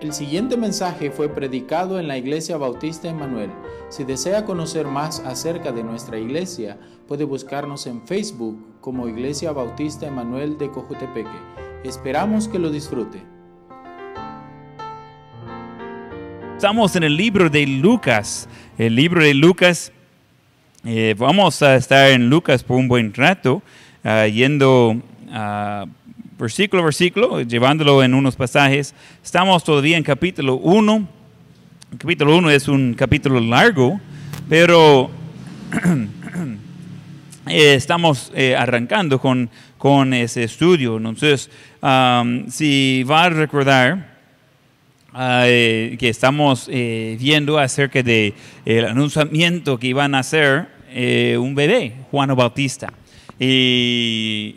El siguiente mensaje fue predicado en la Iglesia Bautista Emanuel. Si desea conocer más acerca de nuestra iglesia, puede buscarnos en Facebook como Iglesia Bautista Emanuel de Cojutepeque. Esperamos que lo disfrute. Estamos en el libro de Lucas. El libro de Lucas, eh, vamos a estar en Lucas por un buen rato, ah, yendo a versículo a versículo, llevándolo en unos pasajes. Estamos todavía en capítulo 1. capítulo 1 es un capítulo largo, pero eh, estamos eh, arrancando con, con ese estudio. Entonces, si va a recordar, eh, que estamos viendo acerca del el anunciamiento que iban a hacer un bebé, Juan Bautista. Y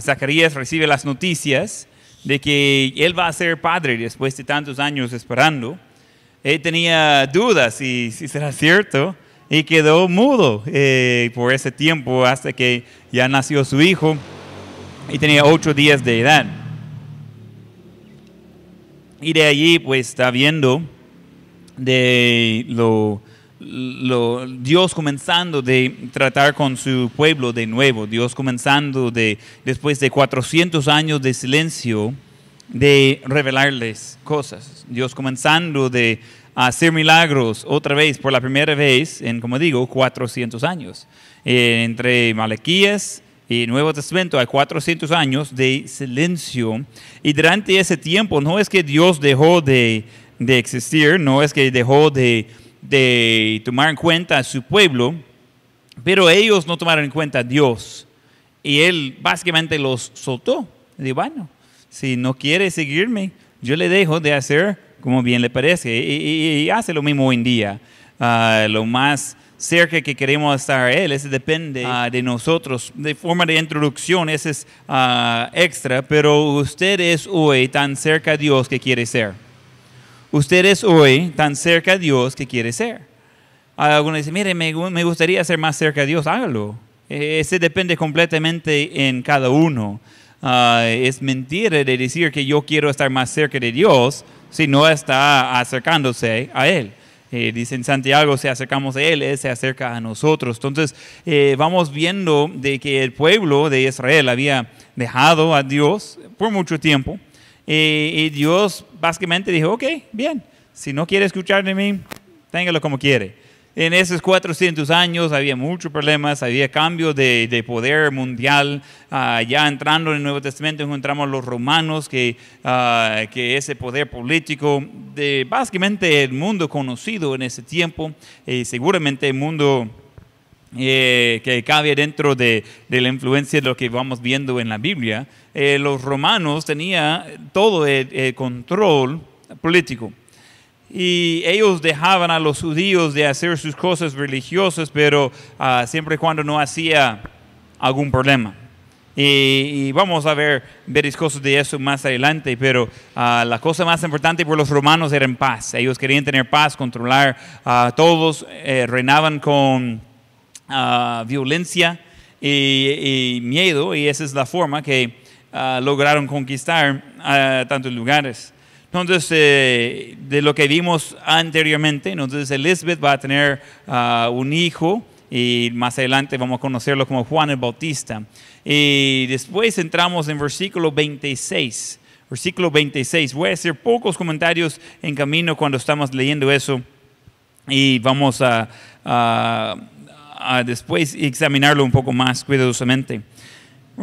Zacarías recibe las noticias de que él va a ser padre después de tantos años esperando. Él tenía dudas si, si será cierto y quedó mudo eh, por ese tiempo hasta que ya nació su hijo y tenía ocho días de edad. Y de allí pues está viendo de lo Dios comenzando de tratar con su pueblo de nuevo, Dios comenzando de, después de 400 años de silencio, de revelarles cosas, Dios comenzando de hacer milagros otra vez, por la primera vez en, como digo, 400 años. Eh, entre Malaquías y Nuevo Testamento hay 400 años de silencio y durante ese tiempo no es que Dios dejó de, de existir, no es que dejó de de tomar en cuenta a su pueblo, pero ellos no tomaron en cuenta a Dios. Y él básicamente los soltó. Dijo, bueno, si no quiere seguirme, yo le dejo de hacer como bien le parece. Y, hace lo mismo hoy en día. Ah, lo más cerca que queremos estar a Él, eso depende ah, de nosotros. De forma de introducción, ese es ah, extra, pero usted es hoy tan cerca a Dios que quiere ser. Usted es hoy tan cerca a Dios que quiere ser. Algunos dicen, mire, me, gustaría ser más cerca de Dios, hágalo. E, ese depende completamente en cada uno. Ah, es mentira de decir que yo quiero estar más cerca de Dios si no está acercándose a Él. Eh, dice en Santiago, si acercamos a Él, Él se acerca a nosotros. Entonces, eh, vamos viendo de que el pueblo de Israel había dejado a Dios por mucho tiempo. Y, Dios básicamente dijo, ok, bien, si no quiere escuchar de mí, téngalo como quiere. En esos 400 años había muchos problemas, había cambio de, poder mundial. Ah, ya entrando en el Nuevo Testamento encontramos los romanos, que, uh, que ese poder político de básicamente el mundo conocido en ese tiempo, y seguramente el mundo eh, que cabe dentro de, la influencia de lo que vamos viendo en la Biblia, eh, los romanos tenían todo el, control político. Y ellos dejaban a los judíos de hacer sus cosas religiosas, pero ah, siempre y cuando no hacía algún problema. Y, vamos a ver varias cosas de eso más adelante, pero ah, la cosa más importante por los romanos era en paz. Ellos querían tener paz, controlar a todos, eh, reinaban con violencia y, miedo, y esa es la forma que ah, lograron conquistar a tantos lugares. Entonces, eh, de lo que vimos anteriormente, entonces Elizabeth va a tener ah, un hijo y más adelante vamos a conocerlo como Juan el Bautista. Y después entramos en versículo 26. Versículo 26. Voy a hacer pocos comentarios en camino cuando estamos leyendo eso y vamos a después examinarlo un poco más cuidadosamente.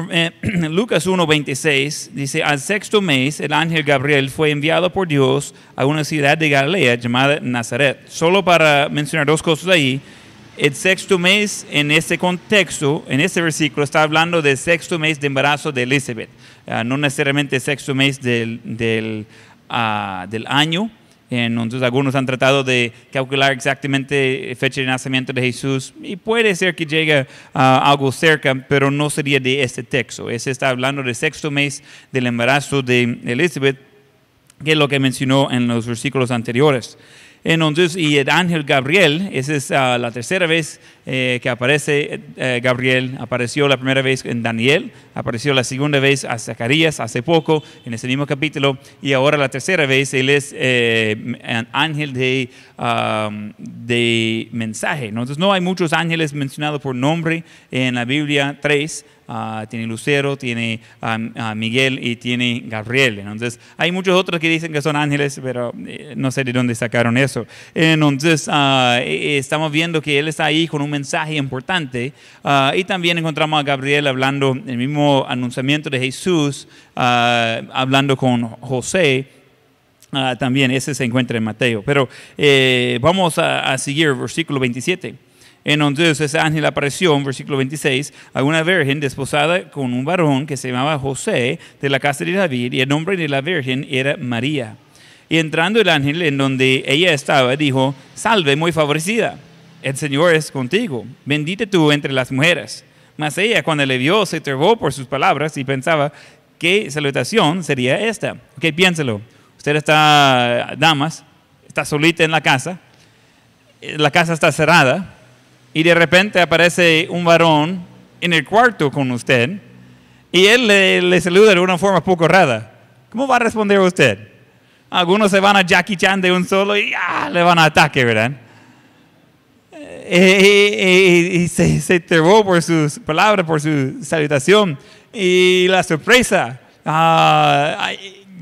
Eh, Lucas 1:26 dice, al sexto mes el ángel Gabriel fue enviado por Dios a una ciudad de Galilea llamada Nazaret. Solo para mencionar dos cosas ahí, el sexto mes en ese contexto, en este versículo, está hablando del sexto mes de embarazo de Elizabeth, ah, no necesariamente el sexto mes del, del, ah, del año, entonces algunos han tratado de calcular exactamente fecha de nacimiento de Jesús y puede ser que llegue a algo cerca, pero no sería de este texto. Ese está hablando del sexto mes del embarazo de Elizabeth, que es lo que mencionó en los versículos anteriores. Entonces, y el ángel Gabriel, esa es ah, la tercera vez eh, que aparece eh, Gabriel, apareció la primera vez en Daniel, apareció la segunda vez a Zacarías hace poco, en ese mismo capítulo, y ahora la tercera vez él es eh, un ángel de, um, de mensaje. Entonces no hay muchos ángeles mencionados por nombre en la Biblia, tres. Ah, tiene Lucero, tiene a Miguel y tiene Gabriel. Entonces, hay muchos otros que dicen que son ángeles, pero eh, no sé de dónde sacaron eso. Entonces, ah, e, e, estamos viendo que él está ahí con un mensaje importante. Ah, y también encontramos a Gabriel hablando, el mismo anunciamiento de Jesús, hablando con José. también ese se encuentra en Mateo. Pero eh, vamos a, a seguir versículo 27. Entonces ese ángel apareció en versículo 26 a una virgen desposada con un varón que se llamaba José de la casa de David y el nombre de la virgen era María. Y entrando el ángel en donde ella estaba, dijo, salve muy favorecida, el Señor es contigo, bendita tú entre las mujeres. Mas ella cuando le vio se turbó por sus palabras y pensaba, ¿qué salutación sería esta? Ok, piénselo. Usted está, damas, está solita en la casa, la casa está cerrada, y de repente aparece un varón en el cuarto con usted y él le, saluda de una forma poco rara. ¿Cómo va a responder usted? Algunos se van a Jackie Chan de un solo y ah, le van a ataque, ¿verdad? Y, se, se por sus palabras, por su salutación y la sorpresa. Ah,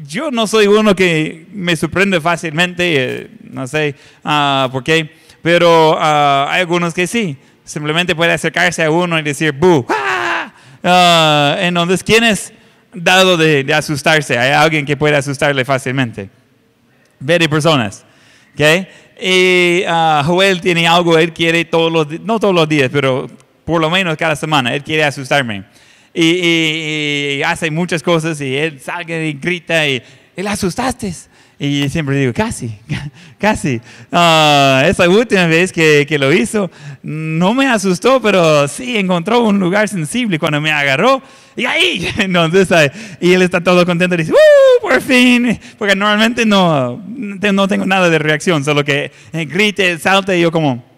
yo no soy uno que me sorprende fácilmente, eh, no sé uh, por qué pero ah, hay algunos que sí. Simplemente puede acercarse a uno y decir, ¡bu! ¡Ah! Uh, entonces, ¿quién es dado de, asustarse? Hay alguien que puede asustarle fácilmente. Ver personas. ¿okay? Y Joel tiene algo, él quiere todos los no todos los días, pero por lo menos cada semana, él quiere asustarme. Y, y hace muchas cosas y él salga y grita y, él asustaste. Y siempre digo, casi, casi. Ah, esa última vez que, que, lo hizo, no me asustó, pero sí encontró un lugar sensible cuando me agarró. Y ahí, entonces, y él está todo contento y dice, ¡Uh, por fin! Porque normalmente no, no tengo nada de reacción, solo que grite, salte y yo como,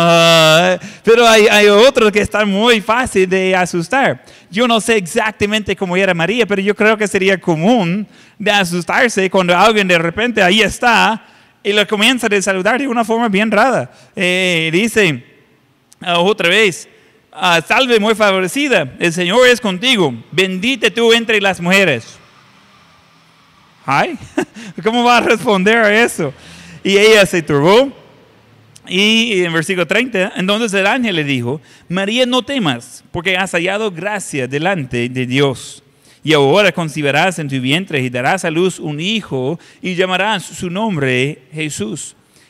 Ah, pero hay, hay otros que están muy fácil de asustar. Yo no sé exactamente cómo era María, pero yo creo que sería común de asustarse cuando alguien de repente ahí está y le comienza a saludar de una forma bien rara. Eh, dice ah, otra vez, ah, salve muy favorecida, el Señor es contigo, bendita tú entre las mujeres. Ay, ¿cómo va a responder a eso? Y ella se turbó y en versículo 30, entonces el ángel le dijo, María, no temas, porque has hallado gracia delante de Dios. Y ahora concibirás en tu vientre y darás a luz un hijo y llamarás su nombre Jesús.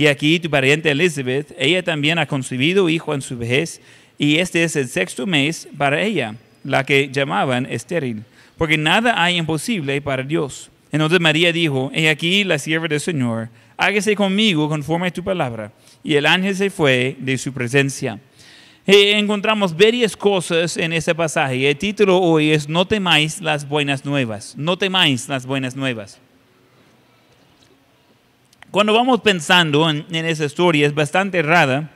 Y aquí tu pariente Elizabeth, ella también ha concebido hijo en su vejez, y este es el sexto mes para ella, la que llamaban estéril, porque nada hay imposible para Dios. Entonces María dijo, he aquí la sierva del Señor, hágase conmigo conforme a tu palabra. Y el ángel se fue de su presencia. Eh, encontramos varias cosas en ese pasaje. El título hoy es No temáis las buenas nuevas. No temáis las buenas nuevas. Cuando vamos pensando en, en esa historia es bastante rara.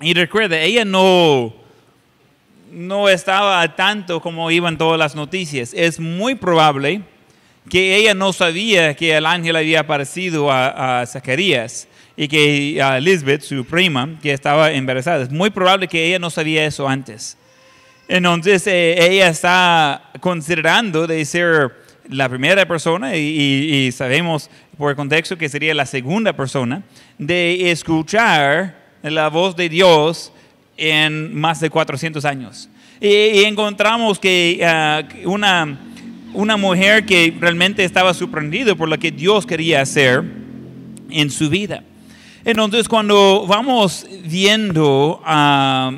Y recuerda, ella no, no estaba tanto como iban todas las noticias. Es muy probable que ella no sabía que el ángel había aparecido a, Zacarías y que a Elizabeth, su prima, que estaba embarazada. Es muy probable que ella no sabía eso antes. Entonces eh, ella está considerando de ser la primera persona y, sabemos por contexto que sería la segunda persona de escuchar la voz de Dios en más de 400 años. Y, encontramos que ah, una una mujer que realmente estaba sorprendida por lo que Dios quería hacer en su vida. Entonces, cuando vamos viendo a,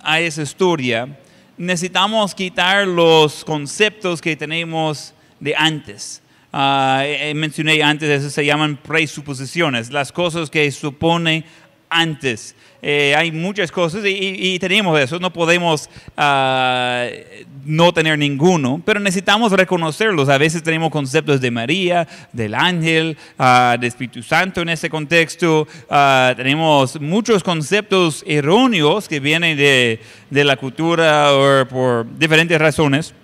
a esa historia, necesitamos quitar los conceptos que tenemos de antes. Eh, mencioné antes, eso se llaman presuposiciones, las cosas que supone antes. Eh, hay muchas cosas y, y, tenemos eso, no podemos ah, no tener ninguno, pero necesitamos reconocerlos. A veces tenemos conceptos de María, del ángel, uh, Espíritu Santo en ese contexto. Uh, tenemos muchos conceptos erróneos que vienen de, de la cultura o por diferentes razones.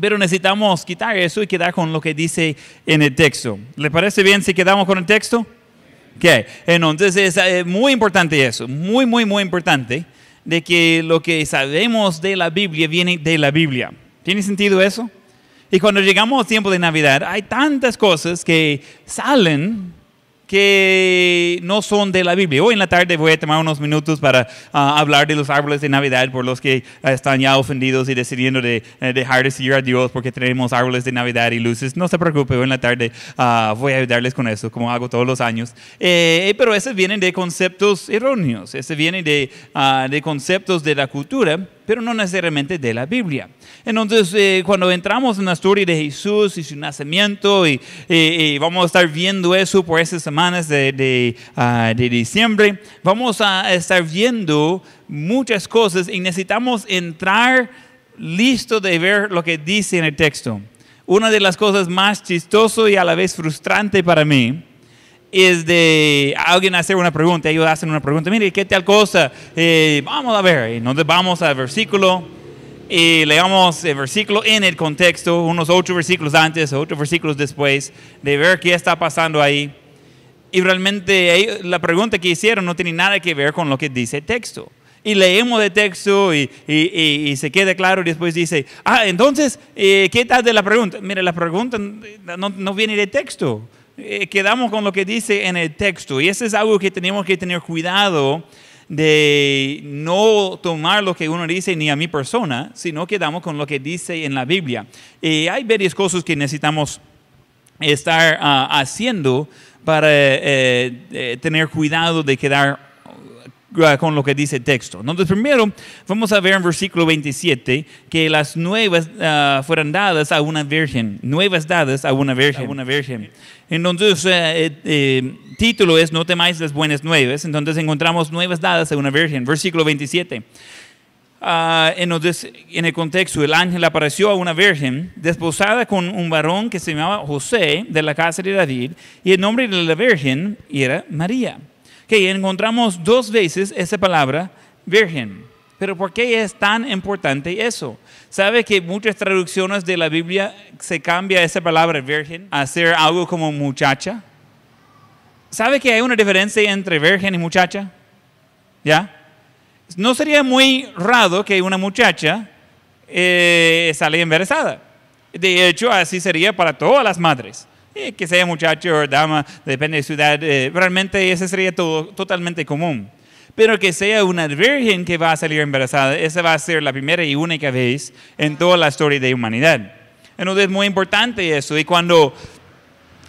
Pero necesitamos quitar eso y quedar con lo que dice en el texto. ¿Le parece bien si quedamos con el texto? Okay. Entonces es eh, muy importante eso, muy, muy, muy importante, de que lo que sabemos de la Biblia viene de la Biblia. ¿Tiene sentido eso? Y cuando llegamos al tiempo de Navidad, hay tantas cosas que salen que no son de la Biblia. Hoy en la tarde voy a tomar unos minutos para uh, hablar de los árboles de Navidad por los que uh, están ya ofendidos y decidiendo de, uh, dejar de seguir a Dios porque tenemos árboles de Navidad y luces. No se preocupe, hoy en la tarde voy a ayudarles con eso, como hago todos los años. Eh, pero esos vienen de conceptos erróneos, esos vienen de, de conceptos de la cultura pero no necesariamente de la Biblia. Entonces, eh, cuando entramos en la historia de Jesús y su nacimiento, y, vamos a estar viendo eso por esas semanas de, de, uh, de diciembre, vamos a estar viendo muchas cosas y necesitamos entrar listo de ver lo que dice en el texto. Una de las cosas más chistoso y a la vez frustrante para mí de alguien hacer una pregunta, ellos hacen una pregunta, mire, ¿qué tal cosa? Eh, vamos a ver, entonces vamos al versículo y leamos el versículo en el contexto, unos ocho versículos antes, ocho versículos después, de ver qué está pasando ahí. Y realmente la pregunta que hicieron no tiene nada que ver con lo que dice el texto. Y leemos el texto y, y, y, se queda claro y después dice, ah, entonces, eh, ¿qué tal de la pregunta? Mire, la pregunta no, no viene del texto. Eh, quedamos con lo que dice en el texto. Y eso es algo que tenemos que tener cuidado de no tomar lo que uno dice ni a mi persona, sino quedamos con lo que dice en la Biblia. Y hay varias cosas que necesitamos estar uh, haciendo para eh, eh, tener cuidado de quedar con lo que dice el texto. Entonces, primero vamos a ver en versículo 27 que las nuevas uh, fueron dadas a una virgen, nuevas dadas a una virgen. A una virgen. Entonces, eh, eh, título es No temáis las buenas nuevas. Entonces, encontramos nuevas dadas a una virgen. Versículo 27. Uh, entonces, en el contexto, el ángel apareció a una virgen desposada con un varón que se llamaba José de la casa de David y el nombre de la virgen era María que encontramos dos veces esa palabra virgen. Pero ¿por qué es tan importante eso? ¿Sabe que muchas traducciones de la Biblia se cambia esa palabra virgen a ser algo como muchacha? ¿Sabe que hay una diferencia entre virgen y muchacha? ¿Ya? No sería muy raro que una muchacha eh, embarazada. De hecho, así sería para todas las madres. Que sea muchacho o dama, depende de su edad, eh, realmente ese sería todo, totalmente común. Pero que sea una virgen que va a salir embarazada, esa va a ser la primera y única vez en toda la historia de humanidad. Entonces es muy importante eso. Y cuando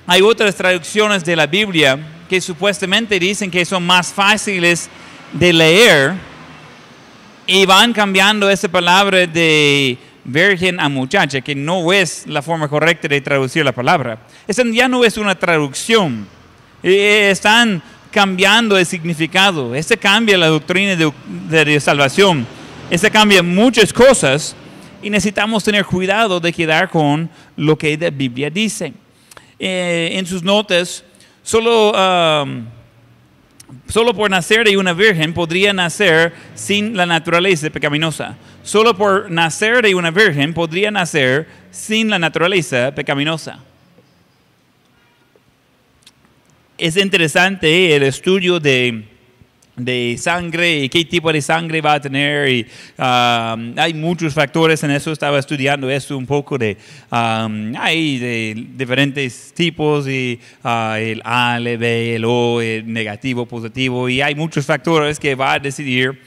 hay otras traducciones de la Biblia que supuestamente dicen que son más fáciles de leer y van cambiando esa palabra de virgen a muchacha, que no es la forma correcta de traducir la palabra. Esa ya no es una traducción. Eh, están cambiando el significado. Ese cambia la doctrina de, salvación. Ese cambia muchas cosas y necesitamos tener cuidado de quedar con lo que la Biblia dice. Eh, en sus notas, solo, um, solo por nacer de una virgen podría nacer sin la naturaleza pecaminosa solo por nacer de una virgen podría nacer sin la naturaleza pecaminosa. Es interesante el estudio de, sangre y qué tipo de sangre va a tener. Y, um, hay muchos factores en eso. Estaba estudiando eso un poco de um, hay de diferentes tipos y uh, el A, el B, el O, el negativo, positivo y hay muchos factores que va a decidir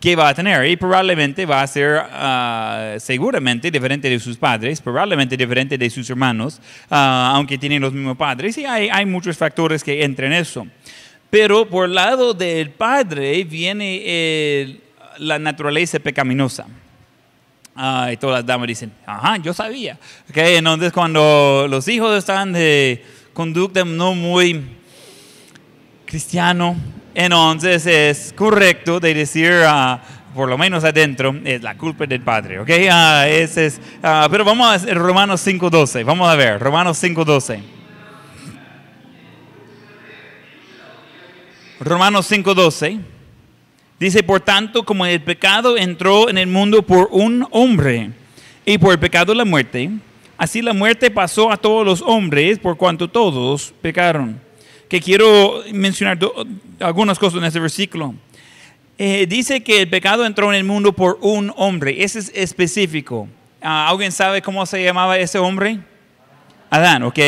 que va a tener y probablemente va a ser uh, seguramente diferente de sus padres, probablemente diferente de sus hermanos, uh, aunque tienen los mismos padres y hay, hay muchos factores que entran en eso. Pero por lado del padre viene el- la naturaleza pecaminosa. Ah, y todas las damas dicen, ajá, yo sabía. Okay, entonces cuando los hijos están de conducta no muy cristiano, entonces es correcto de decir, ah, por lo menos adentro, es la culpa del padre, ¿ok? Ah, ese es, ah, pero vamos a Romanos 5.12, vamos a ver, Romanos 5.12. Romanos 5.12 dice, por tanto, como el pecado entró en el mundo por un hombre y por el pecado la muerte, así la muerte pasó a todos los hombres por cuanto todos pecaron. Que quiero mencionar algunas cosas en este versículo. Eh, dice que el pecado entró en el mundo por un hombre. Ese es específico. Ah, ¿Alguien sabe cómo se llamaba ese hombre? Adán, ¿ok?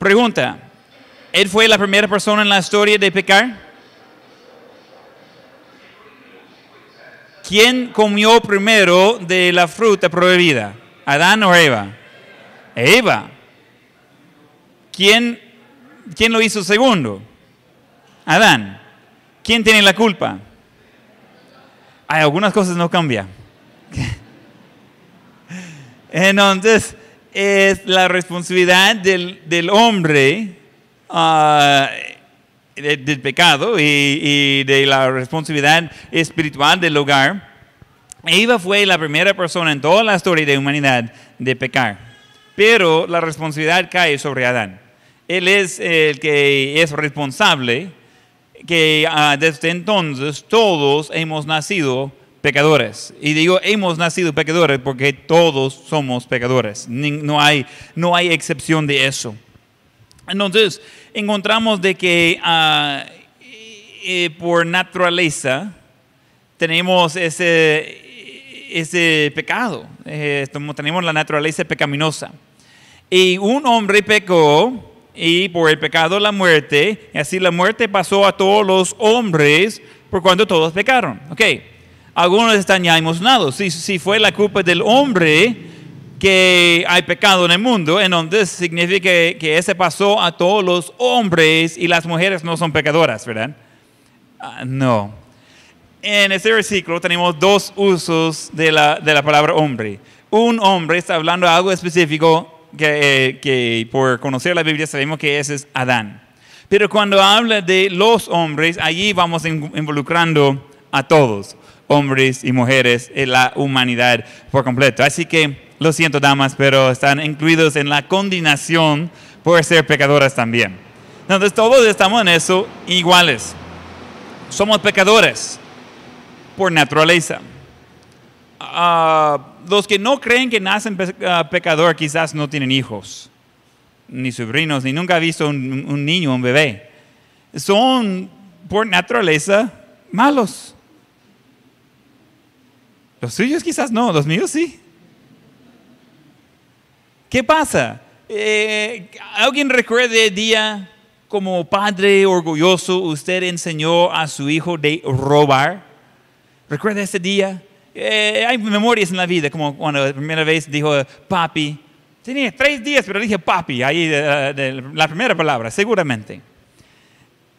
Pregunta. ¿Él fue la primera persona en la historia de pecar? ¿Quién comió primero de la fruta prohibida? ¿Adán o Eva? Eva. ¿Quién, quién lo hizo segundo? Adán. ¿Quién tiene la culpa? Hay algunas cosas no cambian. Entonces, es la responsabilidad del, del hombre ah, de- del pecado y, de la responsabilidad espiritual del hogar. Eva fue la primera persona en toda la historia de humanidad de pecar, pero la responsabilidad cae sobre Adán. Él es el que es responsable que ah, desde entonces todos hemos nacido pecadores. Y digo hemos nacido pecadores porque todos somos pecadores. No hay, no hay excepción de eso. Entonces, encontramos de que ah, eh, por naturaleza tenemos ese, ese pecado. Eh, tenemos la naturaleza pecaminosa. Y un hombre pecó y por el pecado la muerte, y así la muerte pasó a todos los hombres por cuanto todos pecaron. Ok, algunos están ya emocionados. Si, si fue la culpa del hombre que hay pecado en el mundo, entonces significa que, que ese pasó a todos los hombres y las mujeres no son pecadoras, ¿verdad? Ah, no. En este versículo tenemos dos usos de la, de la palabra hombre. Un hombre está hablando de algo específico que, eh, que por conocer la Biblia sabemos que ese es Adán. Pero cuando habla de los hombres, allí vamos in- involucrando a todos, hombres y mujeres, en la humanidad por completo. Así que lo siento, damas, pero están incluidos en la condenación por ser pecadoras también. Entonces todos estamos en eso iguales. Somos pecadores por naturaleza. Ah, los que no creen que nacen pe- ah, pecador quizás no tienen hijos, ni sobrinos, ni nunca han visto un, un niño, un bebé. Son por naturaleza malos. Los suyos quizás no, los míos sí. ¿Qué pasa? Eh, ¿Alguien recuerda el día como padre orgulloso usted enseñó a su hijo de robar? ¿Recuerda ese día? Eh, hay memorias en la vida, como cuando la primera vez dijo papi. Tenía tres días, pero dije papi, ahí de- de- la primera palabra, seguramente.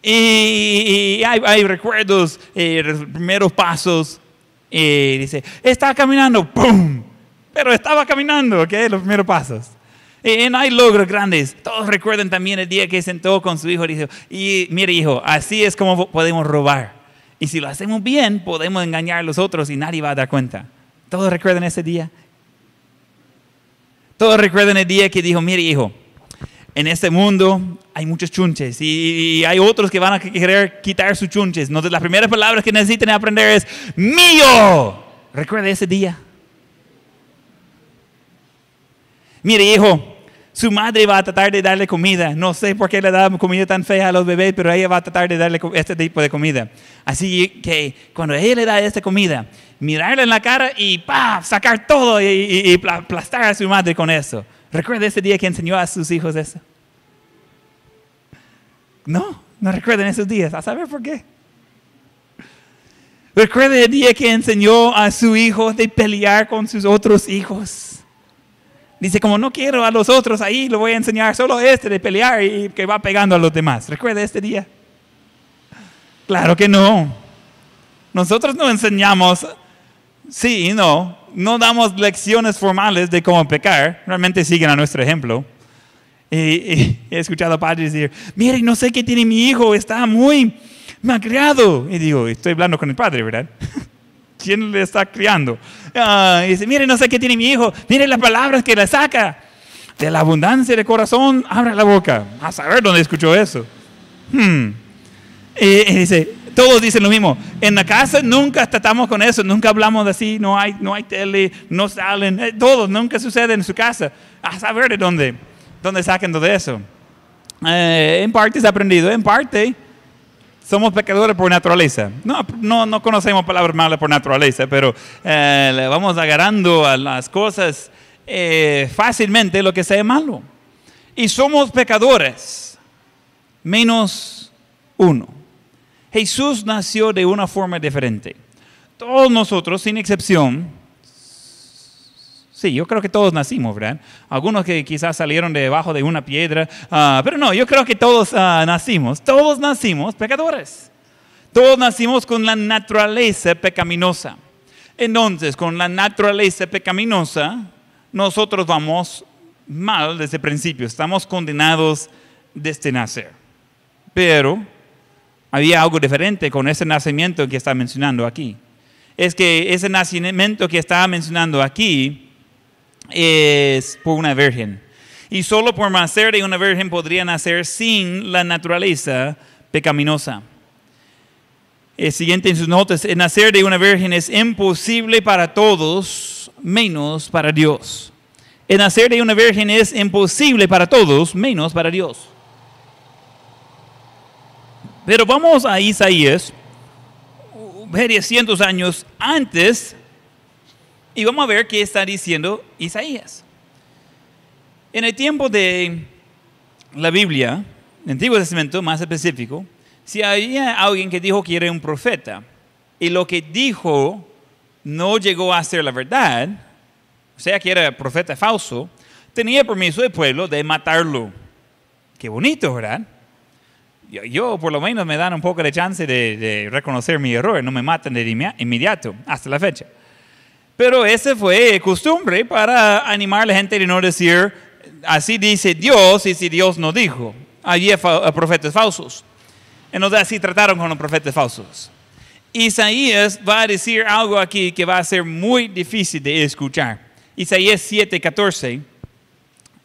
Y, y hay, hay recuerdos, eh, los primeros pasos. Y dice, está caminando, ¡pum! Pero estaba caminando, ¿ok? Los primeros pasos. Y no hay logros grandes. Todos recuerdan también el día que sentó con su hijo y dijo, y mire hijo, así es como podemos robar. Y si lo hacemos bien, podemos engañar a los otros y nadie va a dar cuenta. ¿Todos recuerdan ese día? Todos recuerdan el día que dijo, mire hijo, en este mundo hay muchos chunches y, hay otros que van a querer quitar sus chunches. Entonces, las primeras palabras que necesitan aprender es mío. ¿Recuerda ese día? Mire, hijo, su madre va a tratar de darle comida. No sé por qué le da comida tan fea a los bebés, pero ella va a tratar de darle este tipo de comida. Así que cuando ella le da esta comida, mirarle en la cara y ¡pah! sacar todo y, y- y pla- aplastar a su madre con eso. ¿Recuerda ese día que enseñó a sus hijos eso? No, no recuerdan esos días. ¿A saber por qué? Recuerda el día que enseñó a su hijo de pelear con sus otros hijos. Dice, como no quiero a los otros ahí, lo voy a enseñar solo este de pelear y que va pegando a los demás. ¿Recuerda este día? Claro que no. Nosotros no enseñamos, sí y no, no damos lecciones formales de cómo pecar, realmente siguen a nuestro ejemplo. He escuchado a padres decir, mire, no sé qué tiene mi hijo, está muy malcriado. Y digo, estoy hablando con el padre, ¿verdad? ¿Quién le está criando? Ah, y dice, mire, no sé qué tiene mi hijo, mire las palabras que le saca. De la abundancia de corazón, abre la boca. A saber dónde escuchó eso. Hmm. Y, dice, todos dicen lo mismo. En la casa nunca tratamos con eso, nunca hablamos así, no hay, no hay tele, no salen, eh, todos, nunca sucede en su casa. A saber de dónde, dónde sacan todo eso. Eh, en parte es aprendido, en parte somos pecadores por naturaleza. No, no, no conocemos palabras malas por naturaleza, pero eh, le vamos agarrando a las cosas eh, fácilmente lo que sea malo. Y somos pecadores, menos uno. Jesús nació de una forma diferente. Todos nosotros, sin excepción, sí, yo creo que todos nacimos, ¿verdad? Algunos que quizás salieron debajo de una piedra, ah, pero no, yo creo que todos ah, nacimos, todos nacimos pecadores. Todos nacimos con la naturaleza pecaminosa. Entonces, con la naturaleza pecaminosa, nosotros vamos mal desde el principio, estamos condenados desde nacer. Pero había algo diferente con ese nacimiento que está mencionando aquí. Es que ese nacimiento que está mencionando aquí es por una virgen. Y solo por nacer de una virgen podría nacer sin la naturaleza pecaminosa. El siguiente en sus notas, el nacer de una virgen es imposible para todos, menos para Dios. El nacer de una virgen es imposible para todos, menos para Dios. Pero vamos a Isaías, varios cientos años antes, y vamos a ver qué está diciendo Isaías. En el tiempo de la Biblia, el Antiguo Testamento más específico, si había alguien que dijo que era un profeta y lo que dijo no llegó a ser la verdad, o sea que era profeta falso, tenía permiso del pueblo de matarlo. Qué bonito, ¿verdad? yo, por lo menos me dan un poco de chance de, reconocer mi error, no me matan de inmediato, hasta la fecha. Pero ese fue costumbre para animar a la gente de no decir, así dice Dios y si Dios no dijo. Allí hay profetas falsos. Entonces así trataron con los profetas falsos. Isaías va a decir algo aquí que va a ser muy difícil de escuchar. Isaías 7:14.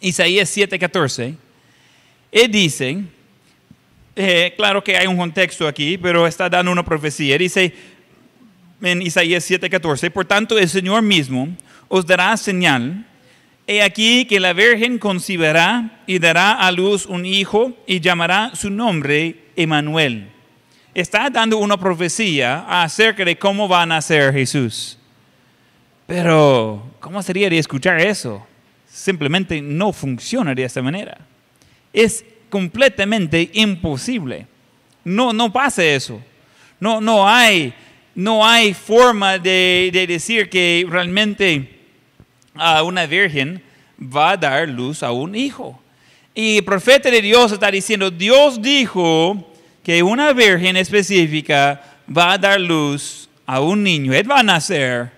Isaías 7:14. Él dice, eh, claro que hay un contexto aquí, pero está dando una profecía. Dice en Isaías 7:14, por tanto el Señor mismo os dará señal. He aquí que la Virgen concibirá y dará a luz un hijo y llamará su nombre Emanuel. Está dando una profecía acerca de cómo va a nacer Jesús. Pero, ¿cómo sería de escuchar eso? Simplemente no funciona de esta manera. Es completamente imposible. No, no pasa eso. No, no, hay, no hay forma de, decir que realmente a una virgen va a dar luz a un hijo. Y el profeta de Dios está diciendo, Dios dijo que una virgen específica va a dar luz a un niño. Él va a nacer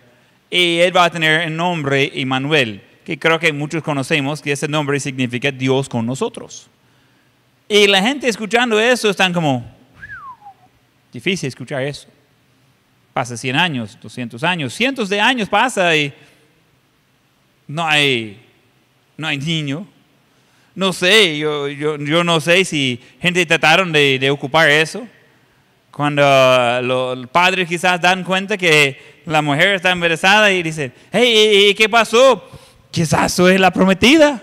y él va a tener el nombre Emmanuel, que creo que muchos conocemos que ese nombre significa Dios con nosotros. Y la gente escuchando eso están como, difícil escuchar eso. Pasa 100 años, 200 años, cientos de años pasa y no hay, no hay niño. No sé, yo, yo, no sé si gente trataron de, ocupar eso. Cuando los padres quizás dan cuenta que la mujer está embarazada y dicen, hey, ¿qué pasó? Quizás es la prometida.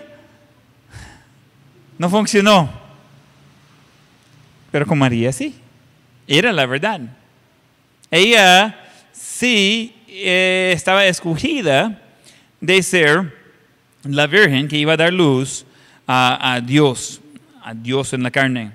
No funcionó. Pero con María sí. Era la verdad. Ella sí eh, estaba escogida de ser la virgen que iba a dar luz a, Dios, a Dios en la carne.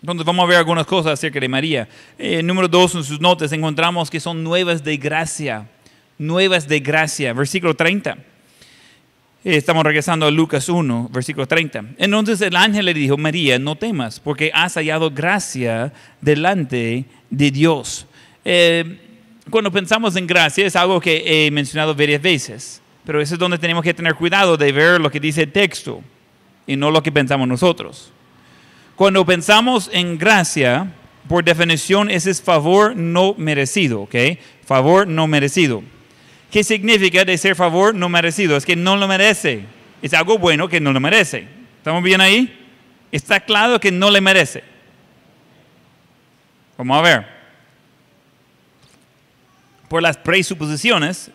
Entonces vamos a ver algunas cosas acerca de María. Eh, número dos, en sus notas encontramos que son nuevas de gracia. Nuevas de gracia. Versículo 30. Eh, Estamos regresando a Lucas 1, versículo 30. Entonces el ángel le dijo, María, no temas, porque has hallado gracia delante de Dios. Eh, cuando pensamos en gracia es algo que he mencionado varias veces, pero eso es donde tenemos que tener cuidado de ver lo que dice el texto y no lo que pensamos nosotros. Cuando pensamos en gracia, por definición, ese es favor no merecido, ¿ok? Favor no merecido. ¿Qué significa de ser favor no merecido? Es que no lo merece. Es algo bueno que no lo merece. ¿Estamos bien ahí? Está claro que no le merece. Vamos a ver. Por las presuposiciones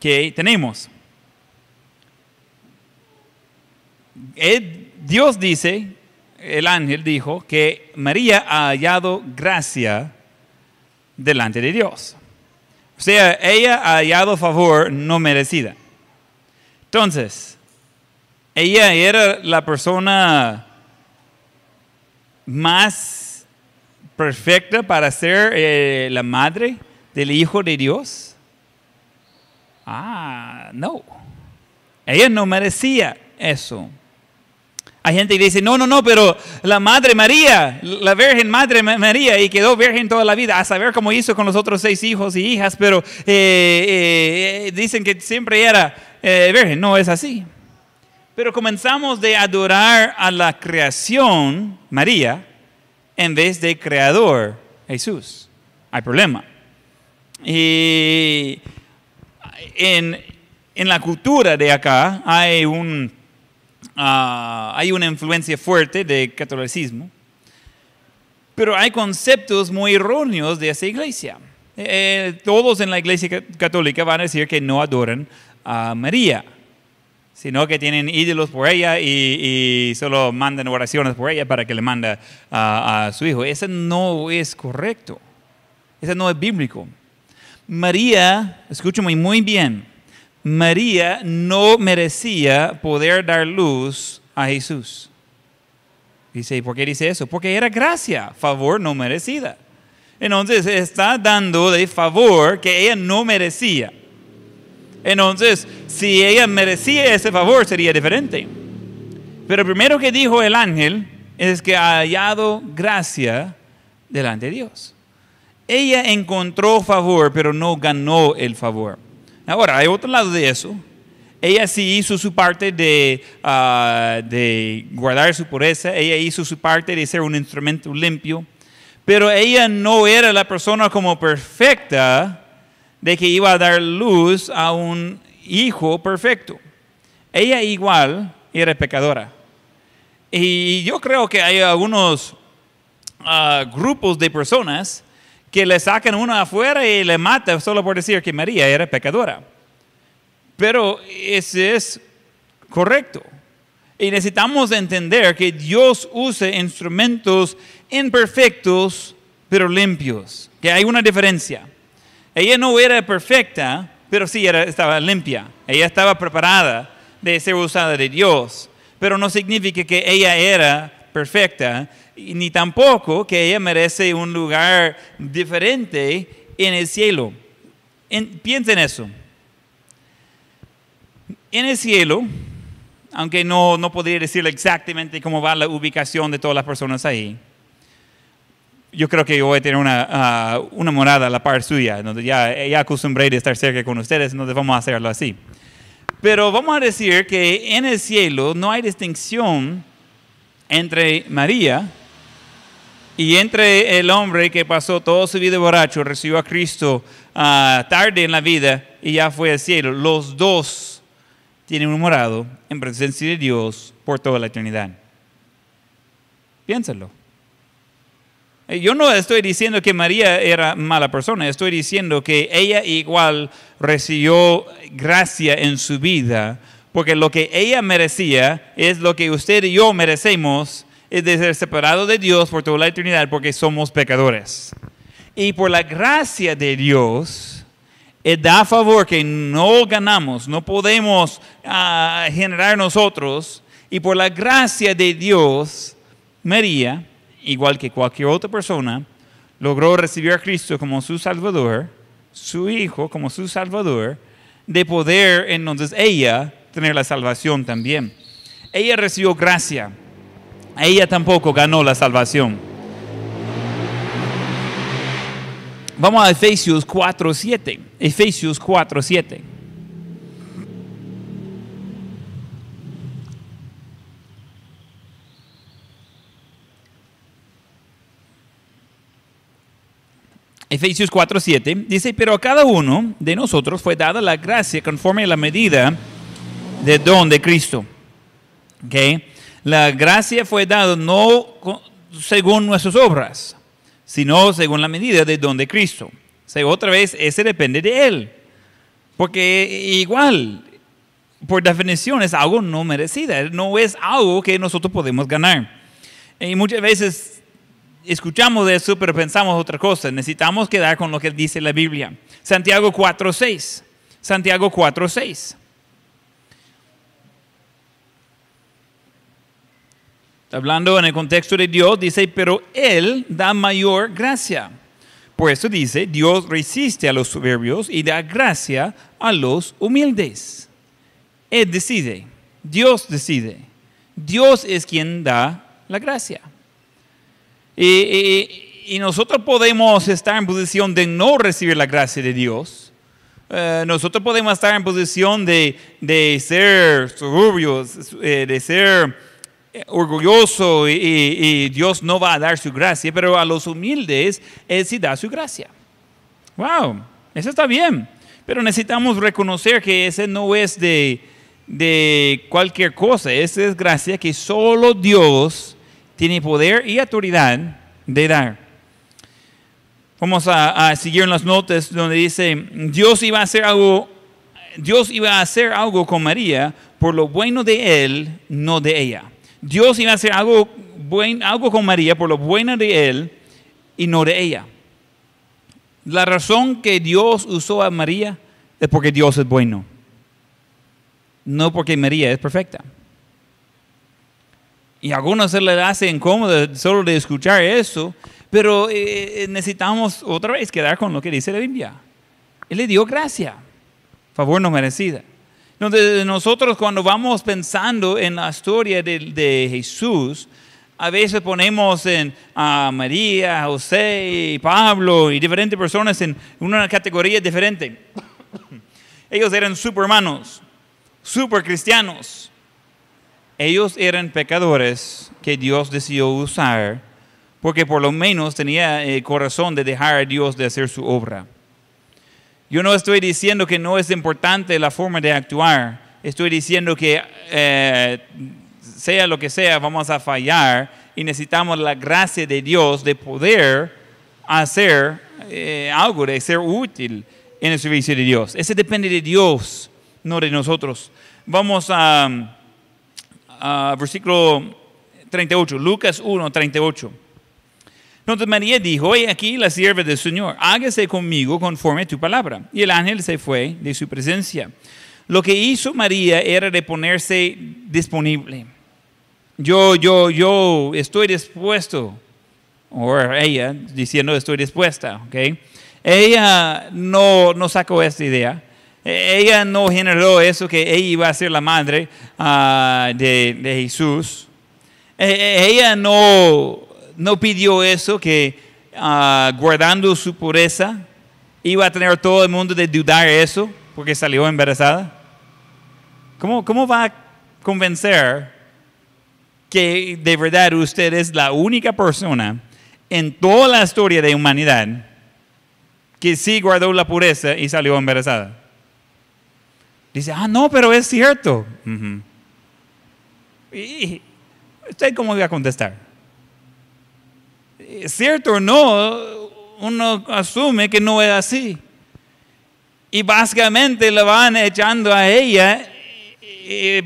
que tenemos. Dios dice, el ángel dijo, que María ha hallado gracia delante de Dios. O sea, ella ha hallado favor no merecida. Entonces, ella era la persona más perfecta para ser eh, la madre del Hijo de Dios. Ah, no. Ella no merecía eso. Hay gente que dice, no, no, no, pero la Madre María, la Virgen Madre Ma- María, y quedó virgen toda la vida, a saber cómo hizo con los otros seis hijos y hijas, pero eh, eh, dicen que siempre era eh, virgen. No es así. Pero comenzamos de adorar a la creación, María, en vez de creador, Jesús. Hay problema. Y en, en la cultura de acá hay un Ah, hay una influencia fuerte de catolicismo, pero hay conceptos muy erróneos de esa iglesia. Eh, todos en la iglesia ca- católica van a decir que no adoran a María, sino que tienen ídolos por ella y, y solo mandan oraciones por ella para que le manda a, a su hijo. Eso no es correcto. Eso no es bíblico. María, escúchame muy bien, María no merecía poder dar luz a Jesús. Dice, ¿y por qué dice eso? Porque era gracia, favor no merecida. Entonces está dando de favor que ella no merecía. Entonces, si ella merecía ese favor, sería diferente. Pero primero que dijo el ángel es que ha hallado gracia delante de Dios. Ella encontró favor, pero no ganó el favor. Ahora, hay otro lado de eso. Ella sí hizo su parte de, ah, de guardar su pureza, ella hizo su parte de ser un instrumento limpio, pero ella no era la persona como perfecta de que iba a dar luz a un hijo perfecto. Ella igual era pecadora. Y yo creo que hay algunos ah, grupos de personas que le sacan uno afuera y le matan solo por decir que María era pecadora. Pero ese es correcto. Y necesitamos entender que Dios usa instrumentos imperfectos, pero limpios. Que hay una diferencia. Ella no era perfecta, pero sí estaba limpia. Ella estaba preparada de ser usada de Dios. Pero no significa que ella era perfecta, ni tampoco que ella merece un lugar diferente en el cielo. En, piensa en eso. En el cielo, aunque no, no podría decirle exactamente cómo va la ubicación de todas las personas ahí, yo creo que yo voy a tener una, ah, una morada a la par suya, donde ya, ya acostumbré de estar cerca con ustedes, entonces vamos a hacerlo así. Pero vamos a decir que en el cielo no hay distinción entre María y entre el hombre que pasó toda su vida borracho, recibió a Cristo ah, tarde en la vida y ya fue al cielo. Los dos tienen un morado en presencia de Dios por toda la eternidad. Piénsalo. Eh, Yo no estoy diciendo que María era mala persona, estoy diciendo que ella igual recibió gracia en su vida, porque lo que ella merecía es lo que usted y yo merecemos, es de ser separado de Dios por toda la eternidad, porque somos pecadores. Y por la gracia de Dios, Él da favor que no ganamos, no podemos ah, generar nosotros, y por la gracia de Dios, María, igual que cualquier otra persona, logró recibir a Cristo como su Salvador, su Hijo como su Salvador, de poder entonces ella tener la salvación también. Ella recibió gracia. Ella tampoco ganó la salvación. Vamos a Efesios 4.7. Efesios 4.7. Efesios 4:7 dice, pero a cada uno de nosotros fue dada la gracia conforme a la medida de don de Cristo. La gracia fue dada no según nuestras obras, sino según la medida de don de Cristo. O otra vez, ese depende de Él. Porque igual, por definición, es algo no merecido, no es algo que nosotros podemos ganar. Y muchas veces escuchamos eso, pero pensamos otra cosa. Necesitamos quedar con lo que dice la Biblia. Santiago 4.6. Santiago 4.6. Hablando en el contexto de Dios, dice, pero Él da mayor gracia. Por eso dice, Dios resiste a los soberbios y da gracia a los humildes. Él decide, Dios decide. Dios es quien da la gracia. Y, nosotros podemos estar en posición de no recibir la gracia de Dios. Eh, nosotros podemos estar en posición de, ser soberbios, eh, de ser orgulloso y, Dios no va a dar su gracia, pero a los humildes Él sí da su gracia. Wow, eso está bien, pero necesitamos reconocer que ese no es de, de cualquier cosa, esa es gracia que solo Dios tiene poder y autoridad de dar. Vamos a, seguir en las notas donde dice, Dios iba a hacer algo, Dios iba a hacer algo con María por lo bueno de él, no de ella. Dios iba a hacer algo, buen, algo con María por lo bueno de él y no de ella. La razón que Dios usó a María es porque Dios es bueno, no porque María es perfecta. Y a algunos se les hace incómodo solo de escuchar eso, pero eh, necesitamos otra vez quedar con lo que dice la Biblia. Él le dio gracia, favor no merecida. Entonces, nosotros cuando vamos pensando en la historia de, Jesús, a veces ponemos en a María, José, Pablo y diferentes personas en una categoría diferente. Ellos eran supermanos, super cristianos, ellos eran pecadores que Dios decidió usar porque por lo menos tenía el corazón de dejar a Dios de hacer su obra. Yo no estoy diciendo que no es importante la forma de actuar, estoy diciendo que eh, sea lo que sea, vamos a fallar y necesitamos la gracia de Dios de poder hacer eh, algo, de ser útil en el servicio de Dios. Ese depende de Dios, no de nosotros. Vamos a versículo 38, Lucas 1, 38. Entonces María dijo, oye aquí la sierva del Señor, hágase conmigo conforme a tu palabra. Y el ángel se fue de su presencia. Lo que hizo María era de ponerse disponible. Yo, yo, yo estoy dispuesto, o ella diciendo estoy dispuesta, ¿ok? Ella no, no sacó esta idea. Ella no generó eso que ella iba a ser la madre ah, de, Jesús. E, e, ella no, no pidió eso que ah, guardando su pureza iba a tener todo el mundo de dudar eso porque salió embarazada. ¿Cómo, cómo va a convencer que de verdad usted es la única persona en toda la historia de humanidad que sí guardó la pureza y salió embarazada? Dice, ah, no, pero es cierto. ¿Y usted cómo iba a contestar? ¿Es cierto o no? Uno asume que no es así. Y básicamente le van echando a ella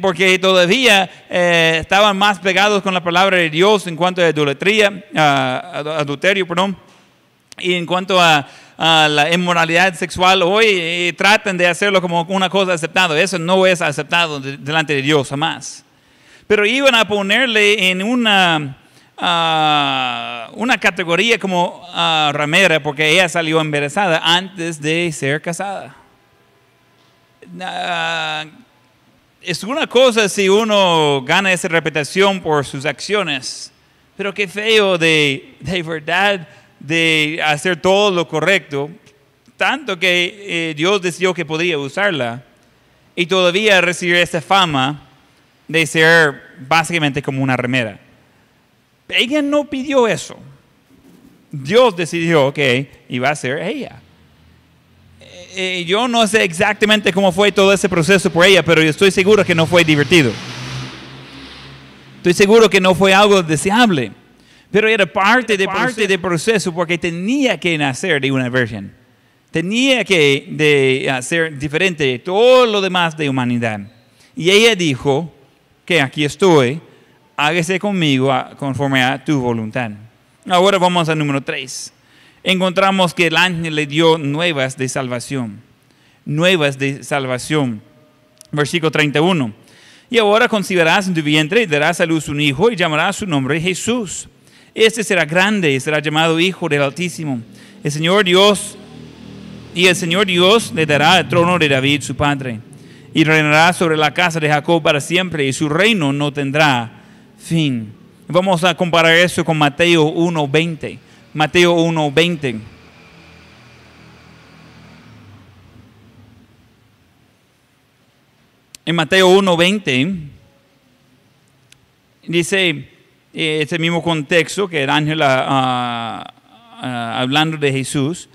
porque todavía eh, estaban más pegados con la palabra de Dios en cuanto a idolatría, adulterio, perdón, y en cuanto a a la inmoralidad sexual hoy tratan de hacerlo como una cosa aceptada. Eso no es aceptado delante de Dios jamás. Pero iban a ponerle en una, ah, una categoría como uh, ramera porque ella salió embarazada antes de ser casada. Ah, es una cosa si uno gana esa reputación por sus acciones, pero qué feo de, de verdad de hacer todo lo correcto, tanto que eh, Dios decidió que podría usarla y todavía recibir esa fama de ser básicamente como una remera. Ella no pidió eso. Dios decidió que iba a ser ella. Eh, yo no sé exactamente cómo fue todo ese proceso por ella, pero yo estoy seguro que no fue divertido. Estoy seguro que no fue algo deseable, pero era parte de parte del proceso porque tenía que nacer de una virgen. Tenía que de hacer diferente de todo lo demás de humanidad. Y ella dijo que aquí estoy, hágase conmigo conforme a tu voluntad. Ahora vamos al número 3 encontramos que el ángel le dio nuevas de salvación. Nuevas de salvación. Versículo 31. Y ahora concibirás en tu vientre y darás a luz un hijo y llamarás su nombre Jesús. Este será grande y será llamado Hijo del Altísimo. El Señor Dios y el Señor Dios le dará el trono de David, su padre, y reinará sobre la casa de Jacob para siempre, y su reino no tendrá fin. Vamos a comparar eso con Mateo 1:20. Mateo 1:20. En Mateo 1:20 dice eh, ese mismo contexto que el ángel ah, ah, hablando de Jesús,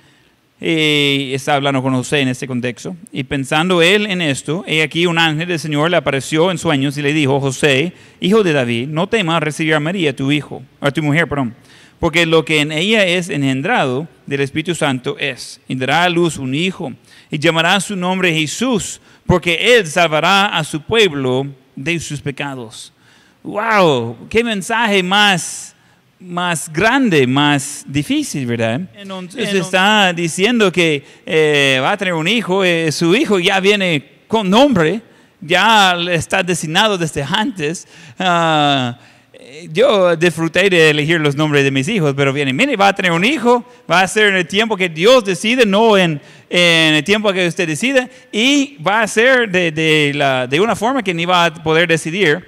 eh, está hablando con José en este contexto. Y pensando él en esto, he aquí un ángel del Señor le apareció en sueños y le dijo, José, hijo de David, no temas recibir a María, tu hijo, a tu mujer, perdón porque lo que en ella es engendrado del Espíritu Santo es, y dará a luz un hijo, y llamará su nombre Jesús, porque él salvará a su pueblo de sus pecados. ¡Wow! ¡Qué mensaje más, más grande, más difícil, ¿verdad? Entonces está diciendo que eh, va a tener un hijo, eh, su hijo ya viene con nombre, ya está designado desde antes. Uh, yo disfruté de elegir los nombres de mis hijos, pero viene, mire, va a tener un hijo, va a ser en el tiempo que Dios decide, no en, en el tiempo que usted decide, y va a ser de, de, la, de una forma que ni va a poder decidir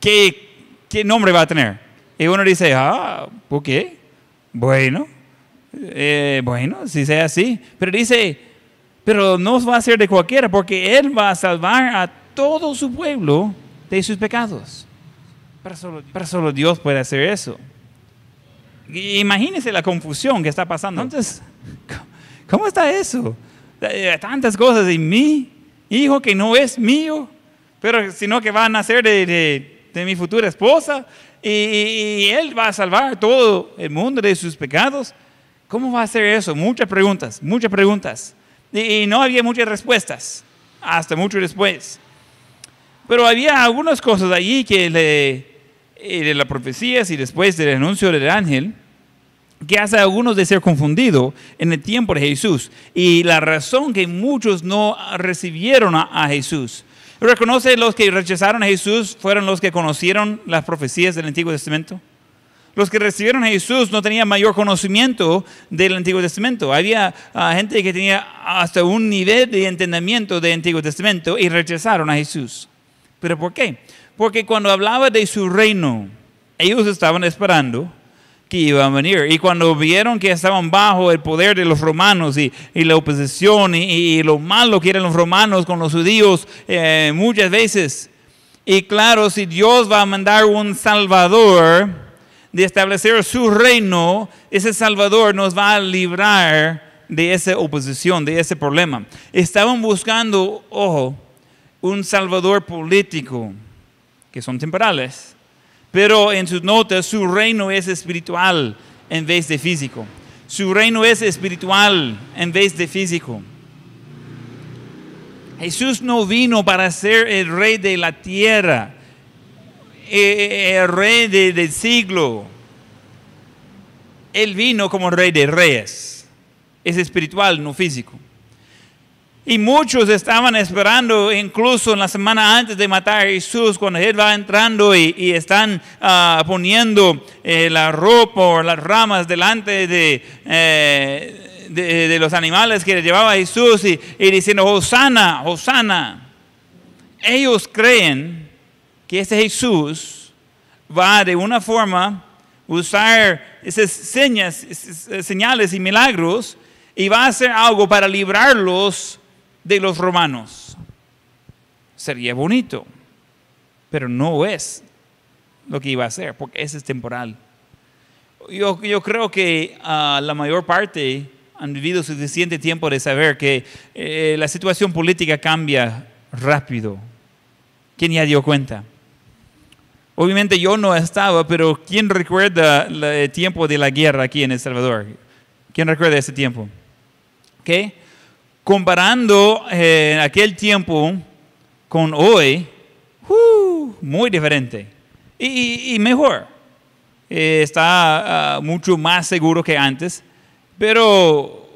qué, qué, nombre va a tener. Y uno dice, ah, ¿por qué? Bueno, eh, bueno, si sea así, pero dice, pero no va a ser de cualquiera, porque Él va a salvar a todo su pueblo de sus pecados. Pero solo, Dios puede hacer eso. Imagínese la confusión que está pasando. Entonces, ¿cómo está eso? Eh, tantas cosas de mi hijo que no es mío, pero sino que va a nacer de, mi futura esposa y, él va a salvar todo el mundo de sus pecados. ¿Cómo va a hacer eso? Muchas preguntas, muchas preguntas. y no había muchas respuestas hasta mucho después. Pero había algunas cosas allí que le, eh, de las profecías y después del anuncio del ángel, que hace a algunos de ser confundidos en el tiempo de Jesús. Y la razón que muchos no recibieron a, Jesús. ¿Reconoce los que rechazaron a Jesús fueron los que conocieron las profecías del Antiguo Testamento? Los que recibieron a Jesús no tenían mayor conocimiento del Antiguo Testamento. Había ah, gente que tenía hasta un nivel de entendimiento del Antiguo Testamento y rechazaron a Jesús. ¿Pero por qué? Porque cuando hablaba de su reino, ellos estaban esperando iba a venir. Y cuando vieron que estaban bajo el poder de los romanos y, la oposición y, lo malo que eran los romanos con los judíos eh, muchas veces. Y claro, si Dios va a mandar un salvador de establecer su reino, ese salvador nos va a librar de esa oposición, de ese problema. Estaban buscando, ojo, un salvador político que son temporales. Pero en sus notas, su reino es espiritual en vez de físico. Su reino es espiritual en vez de físico. Jesús no vino para ser el rey de la tierra, eh, el rey del siglo. Él vino como rey de reyes. Es espiritual, no físico. Y muchos estaban esperando, incluso en la semana antes de matar a Jesús, cuando Él va entrando y, están ah, poniendo eh, la ropa o las ramas delante eh, de, de, los animales que llevaba Jesús y, diciendo, Hosanna, Hosanna. ellos creen que ese Jesús va de una forma usar esas señas, esas señales y milagros y va a hacer algo para librarlos de los romanos. Sería bonito, pero no es lo que iba a hacer, porque ese es temporal. Yo, yo creo que ah, la mayor parte han vivido suficiente tiempo de saber que eh, la situación política cambia rápido. ¿Quién ya dio cuenta? Obviamente yo no estaba, pero ¿quién recuerda el tiempo de la guerra aquí en El Salvador? ¿Quién recuerda ese tiempo? ¿Okay? Comparando eh, aquel tiempo con hoy, muy diferente y, mejor. Eh, está ah, mucho más seguro que antes, pero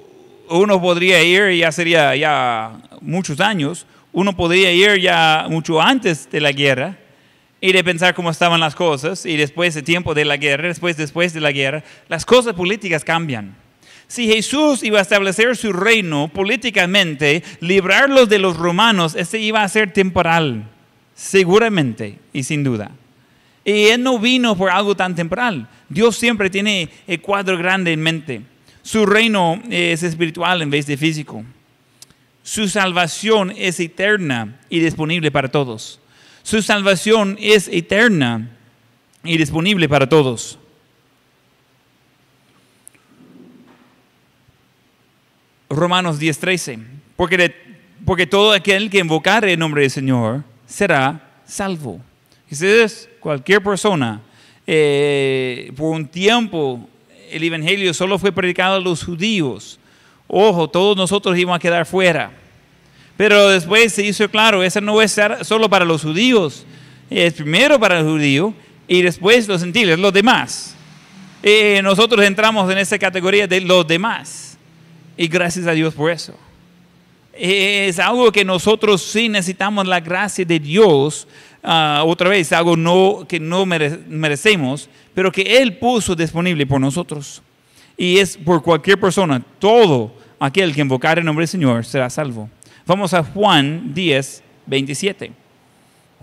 uno podría ir, ya sería ya muchos años, uno podría ir ya mucho antes de la guerra y de pensar cómo estaban las cosas y después del tiempo de la guerra, después, después de la guerra, las cosas políticas cambian. Si Jesús iba a establecer su reino políticamente, librarlos de los romanos, ese iba a ser temporal, seguramente y sin duda. Y Él no vino por algo tan temporal. Dios siempre tiene el cuadro grande en mente. Su reino es espiritual en vez de físico. Su salvación es eterna y disponible para todos. Su salvación es eterna y disponible para todos. Romanos 10:13. Porque, porque todo aquel que invocare el nombre del Señor será salvo. es cualquier persona, eh, por un tiempo el Evangelio solo fue predicado a los judíos. Ojo, todos nosotros íbamos a quedar fuera. Pero después se hizo claro, eso no es solo para los judíos, es primero para el judío y después los gentiles, los demás. Eh, nosotros entramos en esa categoría de los demás. Y gracias a Dios por eso. Es algo que nosotros sí necesitamos la gracia de Dios. Ah, otra vez, algo no, que no merecemos, pero que Él puso disponible por nosotros. Y es por cualquier persona, todo aquel que invocar el nombre del Señor será salvo. Vamos a Juan 10, 27.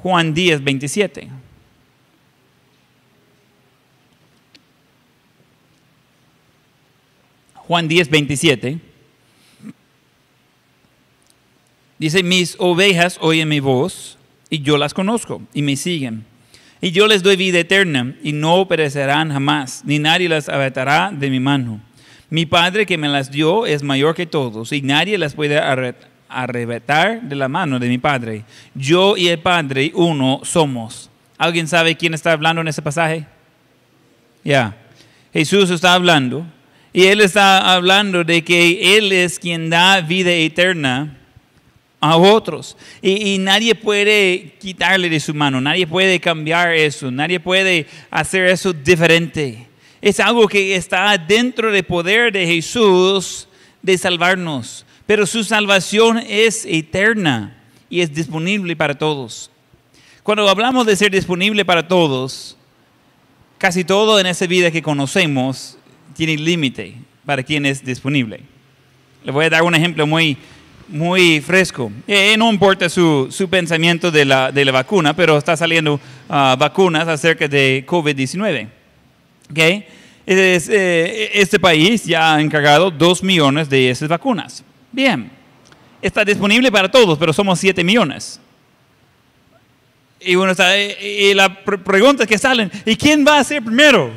Juan 10, 27. Juan 10, 27. Dice, mis ovejas oyen mi voz y yo las conozco y me siguen. Y yo les doy vida eterna y no perecerán jamás, ni nadie las arrebatará de mi mano. Mi Padre que me las dio es mayor que todos y nadie las puede arrebatar de la mano de mi Padre. Yo y el Padre uno somos. ¿Alguien sabe quién está hablando en ese pasaje? Ya. Jesús está hablando y él está hablando de que Él es quien da vida eterna a otros. Y, nadie puede quitarle de su mano, nadie puede cambiar eso, nadie puede hacer eso diferente. Es algo que está dentro del poder de Jesús de salvarnos. Pero su salvación es eterna y es disponible para todos. Cuando hablamos de ser disponible para todos, casi todo en esa vida que conocemos tiene límite para quien es disponible. Le voy a dar un ejemplo muy, muy fresco. Eh, no importa su, su pensamiento de la, de la, vacuna, pero está saliendo uh, vacunas acerca de COVID-19. ¿Okay? Es, eh, este país ya ha encargado dos millones de esas vacunas. Bien, está disponible para todos, pero somos 7 millones. Y, bueno, está, y la pregunta que salen, ¿y quién va a ser primero?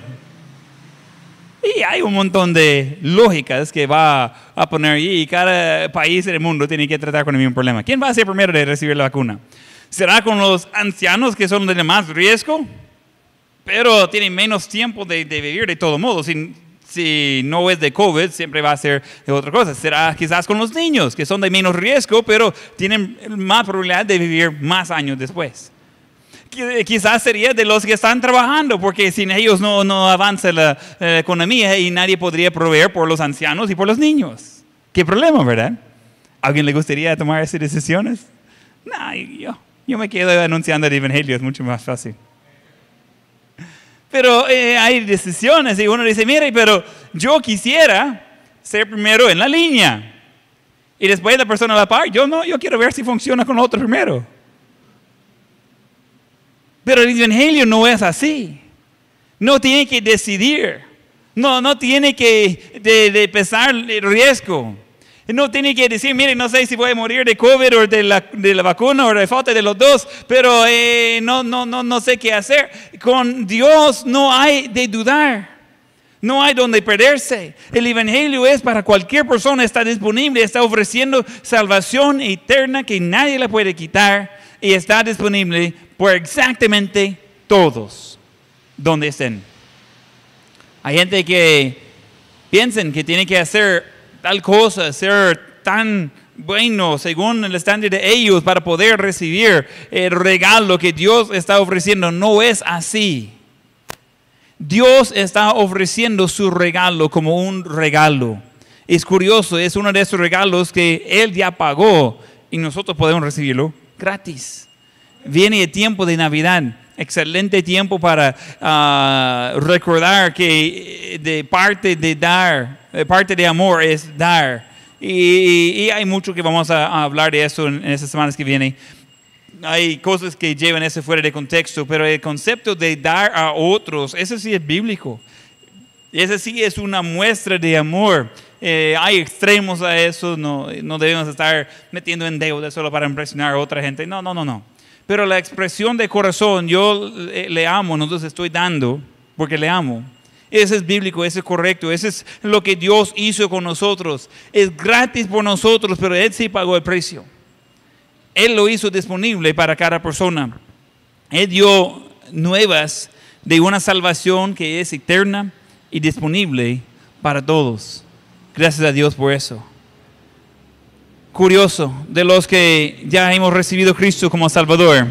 Y hay un montón de lógicas que va a poner y cada país del mundo tiene que tratar con el mismo problema. ¿Quién va a ser primero de recibir la vacuna? ¿Será con los ancianos que son de más riesgo? Pero tienen menos tiempo de, vivir de todo modo. Si, si no es de COVID, siempre va a ser de otra cosa. Será quizás con los niños, que son de menos riesgo, pero tienen más probabilidad de vivir más años después quizás sería de los que están trabajando, porque sin ellos no, no avanza la, economía y nadie podría proveer por los ancianos y por los niños. ¿Qué problema, verdad? ¿Alguien le gustaría tomar esas decisiones? No, yo, yo me quedo anunciando el Evangelio, es mucho más fácil. Pero eh, hay decisiones y uno dice, mire, pero yo quisiera ser primero en la línea. Y después la persona a la par, yo no, yo quiero ver si funciona con otro primero. Pero el Evangelio no es así. No tiene que decidir. No, no tiene que de, de pesar el riesgo. No tiene que decir, mire, no sé si voy a morir de COVID o de la, de la vacuna o de falta de los dos, pero eh, no, no, no, no sé qué hacer. Con Dios no hay de dudar. No hay donde perderse. El Evangelio es para cualquier persona, está disponible, está ofreciendo salvación eterna que nadie la puede quitar y está disponible por exactamente todos donde estén. Hay gente que piensan que tiene que hacer tal cosa, ser tan bueno según el estándar de ellos para poder recibir el regalo que Dios está ofreciendo. No es así. Dios está ofreciendo su regalo como un regalo. Es curioso, es uno de esos regalos que Él ya pagó y nosotros podemos recibirlo gratis. Viene el tiempo de Navidad, excelente tiempo para ah, recordar que de parte de dar, de parte de amor es dar. Y, hay mucho que vamos a, hablar de eso en, en estas semanas que vienen hay cosas que llevan eso fuera de contexto, pero el concepto de dar a otros, ese sí es bíblico. Ese sí es una muestra de amor. Eh, hay extremos a eso, no, no debemos estar metiendo en deuda solo para impresionar a otra gente. No, no, no, no. Pero la expresión de corazón, yo le, amo, entonces estoy dando porque le amo. Ese es bíblico, ese es correcto, ese es lo que Dios hizo con nosotros. Es gratis por nosotros, pero Él sí pagó el precio. Él lo hizo disponible para cada persona. Él dio nuevas de una salvación que es eterna y disponible para todos. Gracias a Dios por eso. Curioso, de los que ya hemos recibido a Cristo como Salvador,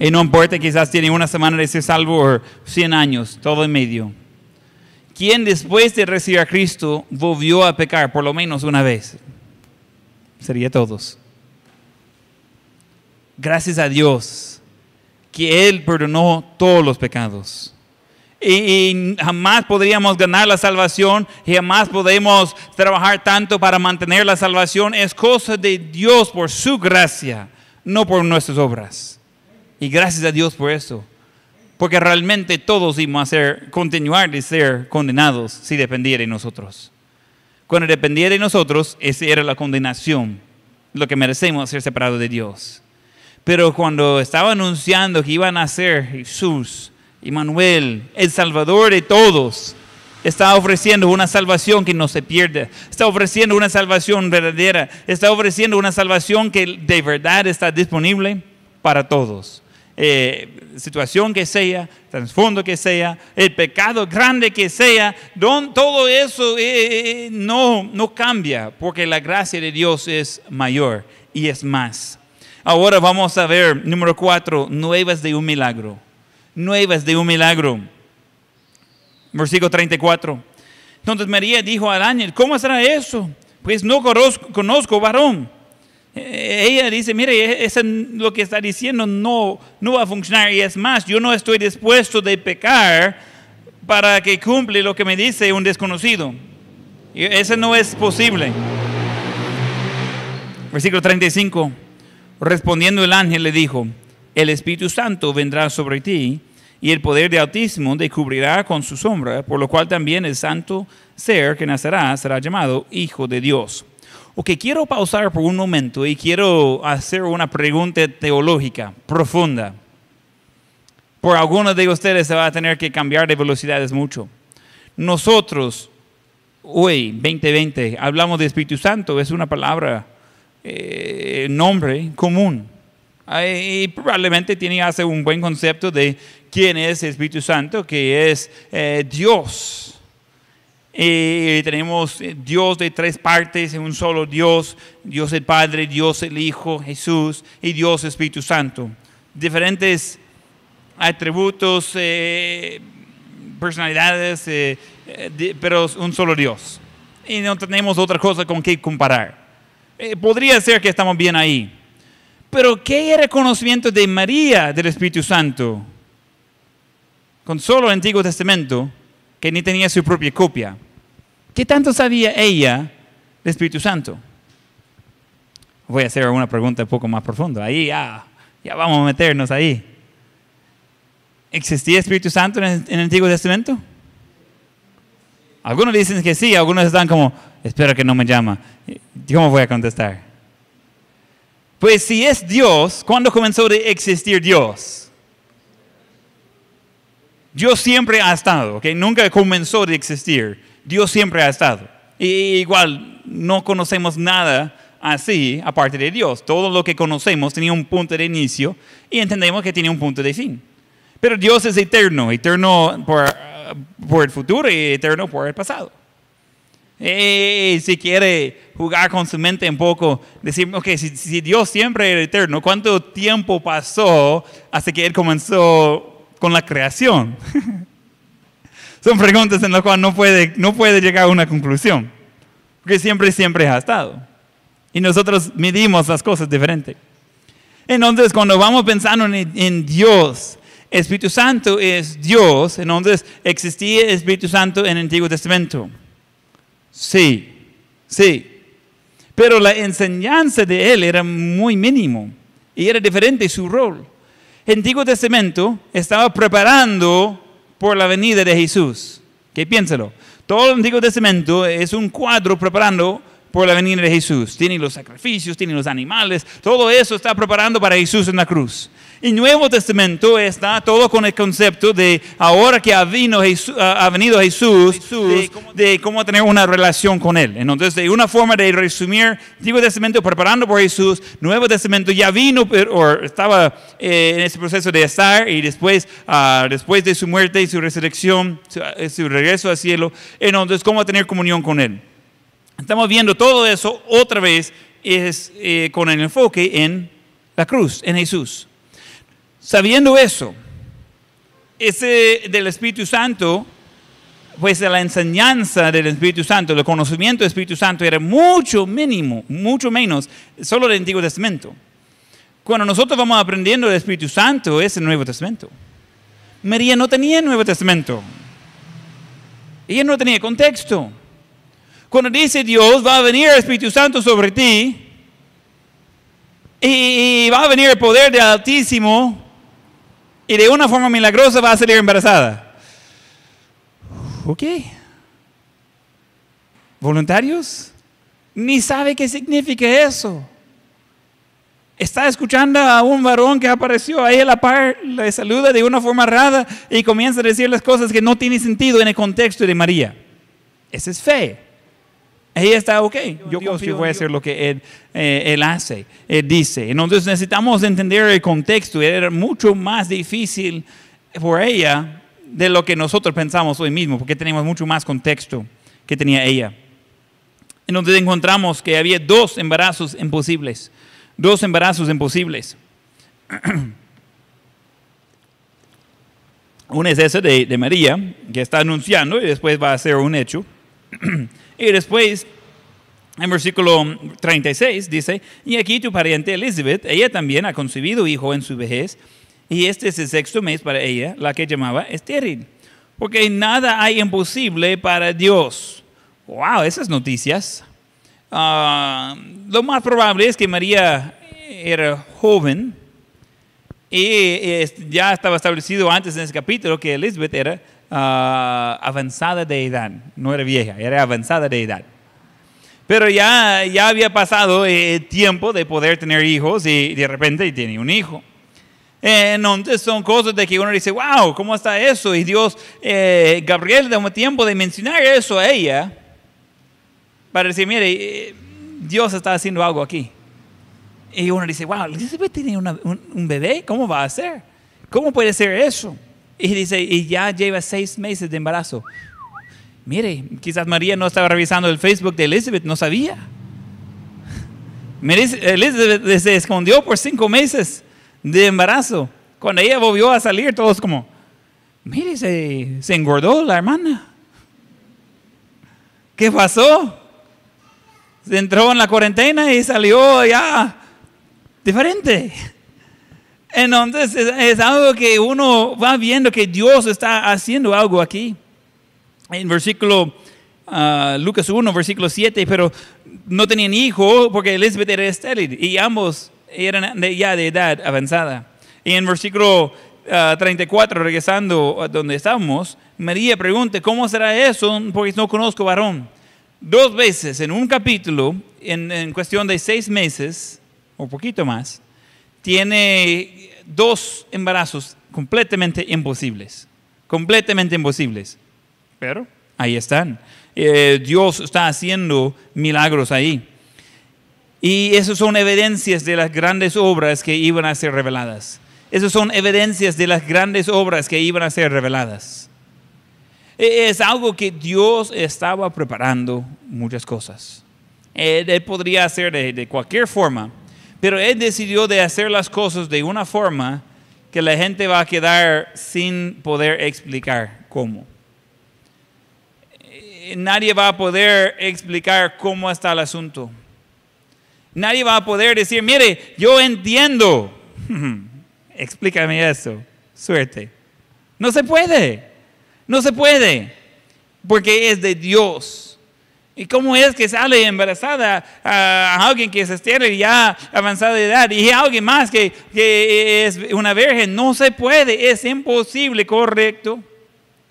y no importa, quizás tiene una semana de ser salvo o 100 años, todo en medio. ¿Quién después de recibir a Cristo volvió a pecar por lo menos una vez? Sería todos gracias a Dios que Él perdonó todos los pecados. Y, jamás podríamos ganar la salvación y jamás podemos trabajar tanto para mantener la salvación. Es cosa de Dios por su gracia, no por nuestras obras. Y gracias a Dios por eso. Porque realmente todos íbamos a ser, continuar de ser condenados si dependiera de nosotros. Cuando dependiera de nosotros, esa era la condenación, lo que merecemos ser separados de Dios. Pero cuando estaba anunciando que iban a ser Jesús, Emmanuel, el Salvador de todos, está ofreciendo una salvación que no se pierde, está ofreciendo una salvación verdadera, está ofreciendo una salvación que de verdad está disponible para todos. Eh, situación que sea, trasfondo que sea, el pecado grande que sea, todo eso eh, eh, no, no cambia porque la gracia de Dios es mayor y es más. Ahora vamos a ver, número cuatro, nuevas de un milagro. Nuevas de un milagro. Versículo 34. Entonces María dijo al ángel, ¿cómo será eso? Pues no conozco, varón. E-, ella dice, mire, eso lo que está diciendo no, no va a funcionar. Y es más, yo no estoy dispuesto de pecar para que cumple lo que me dice un desconocido. Y eso no es posible. Versículo 35. Respondiendo el ángel le dijo, el Espíritu Santo vendrá sobre ti y el poder de Altísimo te cubrirá con su sombra, por lo cual también el santo ser que nacerá será llamado Hijo de Dios. Ok, quiero pausar por un momento y quiero hacer una pregunta teológica profunda. Por algunos de ustedes se va a tener que cambiar de velocidades mucho. Nosotros, hoy, 2020, hablamos de Espíritu Santo, es una palabra eh, nombre común. Y probablemente tiene hace un buen concepto de quién es el Espíritu Santo, que es eh, Dios. Y tenemos Dios de tres partes, un solo Dios, Dios el Padre, Dios el Hijo, Jesús y Dios Espíritu Santo. Diferentes atributos, eh, personalidades, pero un solo Dios. Y no tenemos otra cosa con que comparar. Eh, podría ser que estamos bien ahí. Pero ¿qué era el conocimiento de María del Espíritu Santo? Con solo el Antiguo Testamento, que ni tenía su propia copia. ¿Qué tanto sabía ella del Espíritu Santo? Voy a hacer una pregunta un poco más profunda. Ahí ya, ya vamos a meternos ahí. ¿Existía Espíritu Santo en el, en el Antiguo Testamento? Algunos dicen que sí, algunos están como, espero que no me llama. ¿Cómo voy a contestar? Pues si es Dios, ¿cuándo comenzó de existir Dios? Dios siempre ha estado, ¿ok? Nunca comenzó de existir. Dios siempre ha estado. Y igual, no conocemos nada así aparte de Dios. Todo lo que conocemos tenía un punto de inicio y entendemos que tiene un punto de fin. Pero Dios es eterno, eterno por el futuro y eterno por el pasado. Y si quiere jugar con su mente un poco, decir, ok, si, si Dios siempre era eterno, ¿cuánto tiempo pasó hasta que Él comenzó con la creación? Son preguntas en las cuales no puede, no puede llegar a una conclusión, porque siempre, siempre ha estado. Y nosotros medimos las cosas diferente. Entonces, cuando vamos pensando en, en Dios, Espíritu Santo es Dios, entonces existía Espíritu Santo en el Antiguo Testamento. Sí, sí. Pero la enseñanza de él era muy mínimo y era diferente su rol. El Antiguo Testamento estaba preparando por la venida de Jesús. ¿Qué piénsalo? Todo el Antiguo Testamento es un cuadro preparando por la venida de Jesús. Tiene los sacrificios, tiene los animales, todo eso está preparando para Jesús en la cruz. El Nuevo Testamento está todo con el concepto de ahora que ha, vino Jesús, ha venido Jesús, de, cómo, de, cómo, tener una relación con Él. Entonces, de una forma de resumir, Antiguo Testamento preparando por Jesús, Nuevo Testamento ya vino, o estaba eh, en ese proceso de estar, y después, uh, después de su muerte y su resurrección, su, su regreso al cielo, entonces, cómo tener comunión con Él. Estamos viendo todo eso otra vez es eh, con el enfoque en la cruz, en Jesús. Sabiendo eso, ese del Espíritu Santo, pues la enseñanza del Espíritu Santo, el conocimiento del Espíritu Santo era mucho mínimo, mucho menos, solo del Antiguo Testamento. Cuando nosotros vamos aprendiendo del Espíritu Santo es el Nuevo Testamento. María no tenía el Nuevo Testamento. Ella no tenía contexto. Cuando dice Dios, va a venir el Espíritu Santo sobre ti y va a venir el poder del Altísimo y de una forma milagrosa va a salir embarazada. Ok. ¿Voluntarios? Ni sabe qué significa eso. Está escuchando a un varón que apareció ahí a la par, le saluda de una forma rara y comienza a decir las cosas que no tienen sentido en el contexto de María. Esa es fe. Ella está ok. Yo confío voy a hacer lo que él, eh, él, hace, él dice. Entonces necesitamos entender el contexto. Era mucho más difícil por ella de lo que nosotros pensamos hoy mismo, porque tenemos mucho más contexto que tenía ella. Entonces encontramos que había dos embarazos imposibles. Dos embarazos imposibles. Uno es ese de, de María, que está anunciando y después va a ser un hecho. Y después, en versículo 36 dice, y aquí tu pariente Elizabeth, ella también ha concebido hijo en su vejez, y este es el sexto mes para ella, la que llamaba estéril, porque nada hay imposible para Dios. Wow, esas noticias. Uh, lo más probable es que María era joven y ya estaba establecido antes en ese capítulo que Elizabeth era uh, avanzada de edad, no era vieja, era avanzada de edad. Pero ya, ya había pasado eh, tiempo de poder tener hijos y de repente tiene un hijo. Entonces son cosas de que uno dice, wow, ¿cómo está eso? Y Dios, eh, Gabriel da un tiempo de mencionar eso a ella para decir, mire, eh, Dios está haciendo algo aquí. Y uno dice, wow, Elizabeth tiene una, un, un, bebé, ¿cómo va a ser? ¿Cómo puede ser eso? Y dice, y ya lleva seis meses de embarazo. Mire, quizás María no estaba revisando el Facebook de Elizabeth, no sabía. Elizabeth se escondió por cinco meses de embarazo. Cuando ella volvió a salir, todos como, mire, se, engordó la hermana. ¿Qué pasó? Se entró en la cuarentena y salió ya diferente. Entonces es, algo que uno va viendo que Dios está haciendo algo aquí. En versículo, uh, Lucas 1, versículo 7, pero no tenían hijo porque Elizabeth era estéril y ambos eran de, ya de edad avanzada. Y en versículo ah, 34, regresando a donde estamos, María pregunta, ¿cómo será eso? Porque no conozco varón. Dos veces en un capítulo, en, en cuestión de seis meses, o poquito más, tiene dos embarazos completamente imposibles. Completamente imposibles. Pero ahí están. Eh, Dios está haciendo milagros ahí. Y esas son evidencias de las grandes obras que iban a ser reveladas. Esas son evidencias de las grandes obras que iban a ser reveladas. E, Es algo que Dios estaba preparando muchas cosas. Él, él podría hacer de, de cualquier forma, pero Él decidió de hacer las cosas de una forma que la gente va a quedar sin poder explicar cómo. Eh, Nadie va a poder explicar cómo está el asunto. Nadie va a poder decir, mire, yo entiendo. Explícame eso. Suerte. No se puede. No se puede. Porque es de Dios. ¿Y cómo es que sale embarazada a, alguien que es estéril ya avanzada de edad y a alguien más que, que es una virgen? No se puede, es imposible, correcto.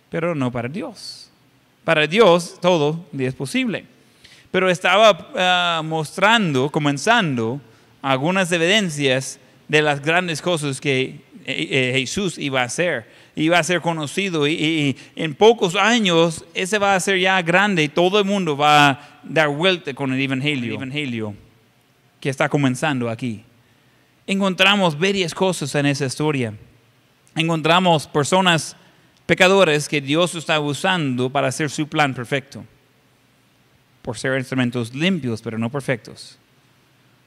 Pero no para Dios. Para Dios todo es posible. Pero estaba ah, mostrando, comenzando, algunas evidencias de las grandes cosas que eh, eh, Jesús iba a hacer. Iba a ser conocido y, y- y en pocos años ese va a ser ya grande y todo el mundo va a dar vuelta con el evangelio, evangelio que está comenzando aquí. Encontramos varias cosas en esa historia. Encontramos personas pecadores que Dios está usando para hacer su plan perfecto por ser instrumentos limpios, pero no perfectos.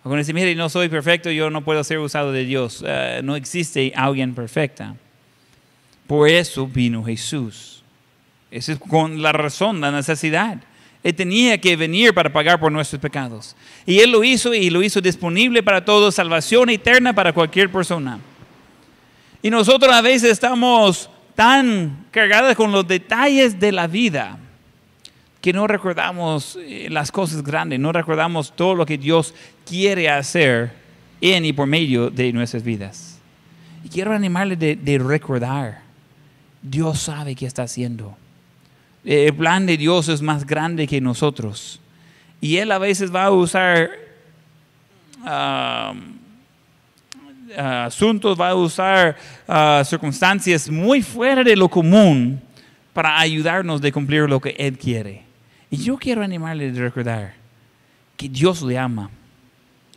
Algunos dicen, mire, no soy perfecto, yo no puedo ser usado de Dios. Eh, no existe alguien perfecta. Por eso vino Jesús. Esa es con la razón, la necesidad. Él tenía que venir para pagar por nuestros pecados. Y Él lo hizo y lo hizo disponible para todos, salvación eterna para cualquier persona. Y nosotros a veces estamos tan cargados con los detalles de la vida que no recordamos eh, las cosas grandes, no recordamos todo lo que Dios quiere hacer en y por medio de nuestras vidas. Y quiero animarle de, de recordar, Dios sabe qué está haciendo. El plan de Dios es más grande que nosotros. Y Él a veces va a usar ah, ah, asuntos, va a usar ah, circunstancias muy fuera de lo común para ayudarnos de cumplir lo que Él quiere. Y yo quiero animarle a recordar que Dios le ama.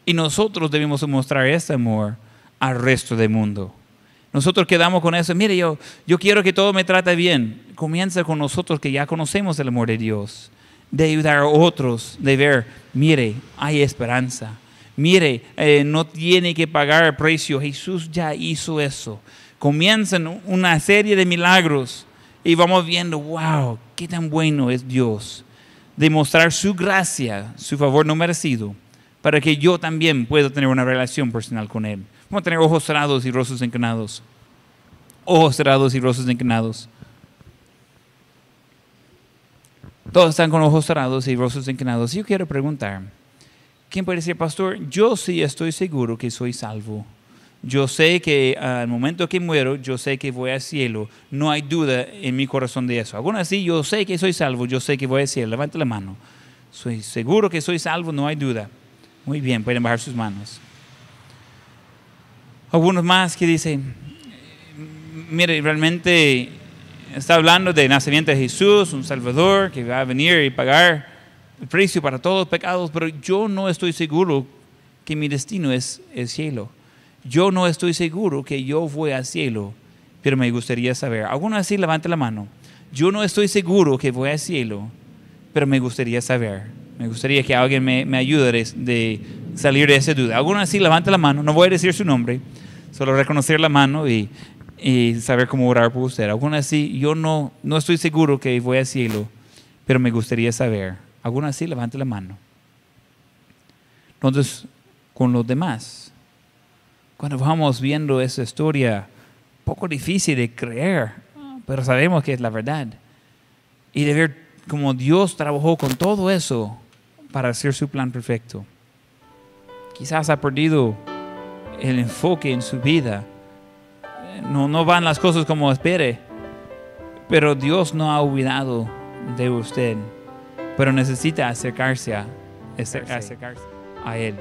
Y nosotros debemos mostrar ese amor al resto del mundo. Nosotros quedamos con eso. Mire, yo, yo quiero que todo me trate bien. Comienza con nosotros que ya conocemos el amor de Dios. De ayudar a otros, de ver, mire, hay esperanza. Mire, eh, no tiene que pagar el precio. Jesús ya hizo eso. Comienzan una serie de milagros y vamos viendo, wow, qué tan bueno es Dios. Demostrar su gracia, su favor no merecido, para que yo también pueda tener una relación personal con Él. Vamos a tener ojos cerrados y rostros inclinados. Ojos cerrados y rostros inclinados. Todos están con ojos cerrados y rostros inclinados. Yo quiero preguntar, ¿quién puede decir, pastor? Yo sí estoy seguro que soy salvo. Yo sé que al momento que muero, yo sé que voy al cielo. No hay duda en mi corazón de eso. Aún así, yo sé que soy salvo, yo sé que voy al cielo. Levante la mano. Soy seguro que soy salvo, no hay duda. Muy bien, pueden bajar sus manos. Algunos más que dicen, mire, realmente está hablando del nacimiento de Jesús, un Salvador que va a venir y pagar el precio para todos los pecados, pero yo no estoy seguro que mi destino es el cielo. Yo no estoy seguro que yo voy al cielo, pero me gustaría saber. Algunos así levante la mano. Yo no estoy seguro que voy al cielo, pero me gustaría saber. Me gustaría que alguien me, me ayude de, de salir de esa duda. Algunos así levante la mano. No voy a decir su nombre, solo reconocer la mano y, y saber cómo orar por usted. Algunos así, yo no, no estoy seguro que voy al cielo, pero me gustaría saber. Algunos así levante la mano. Entonces, con los demás, cuando vamos viendo esa historia, poco difícil de creer, pero sabemos que es la verdad. Y de ver cómo Dios trabajó con todo eso para hacer su plan perfecto. Quizás ha perdido el enfoque en su vida no, no van las cosas como espere. Pero Dios no ha olvidado de usted. Pero necesita acercarse a, acercarse a Él.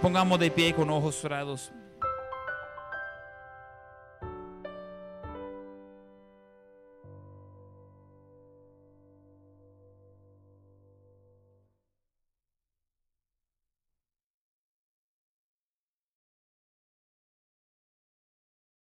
Pongamos de pie con ojos cerrados.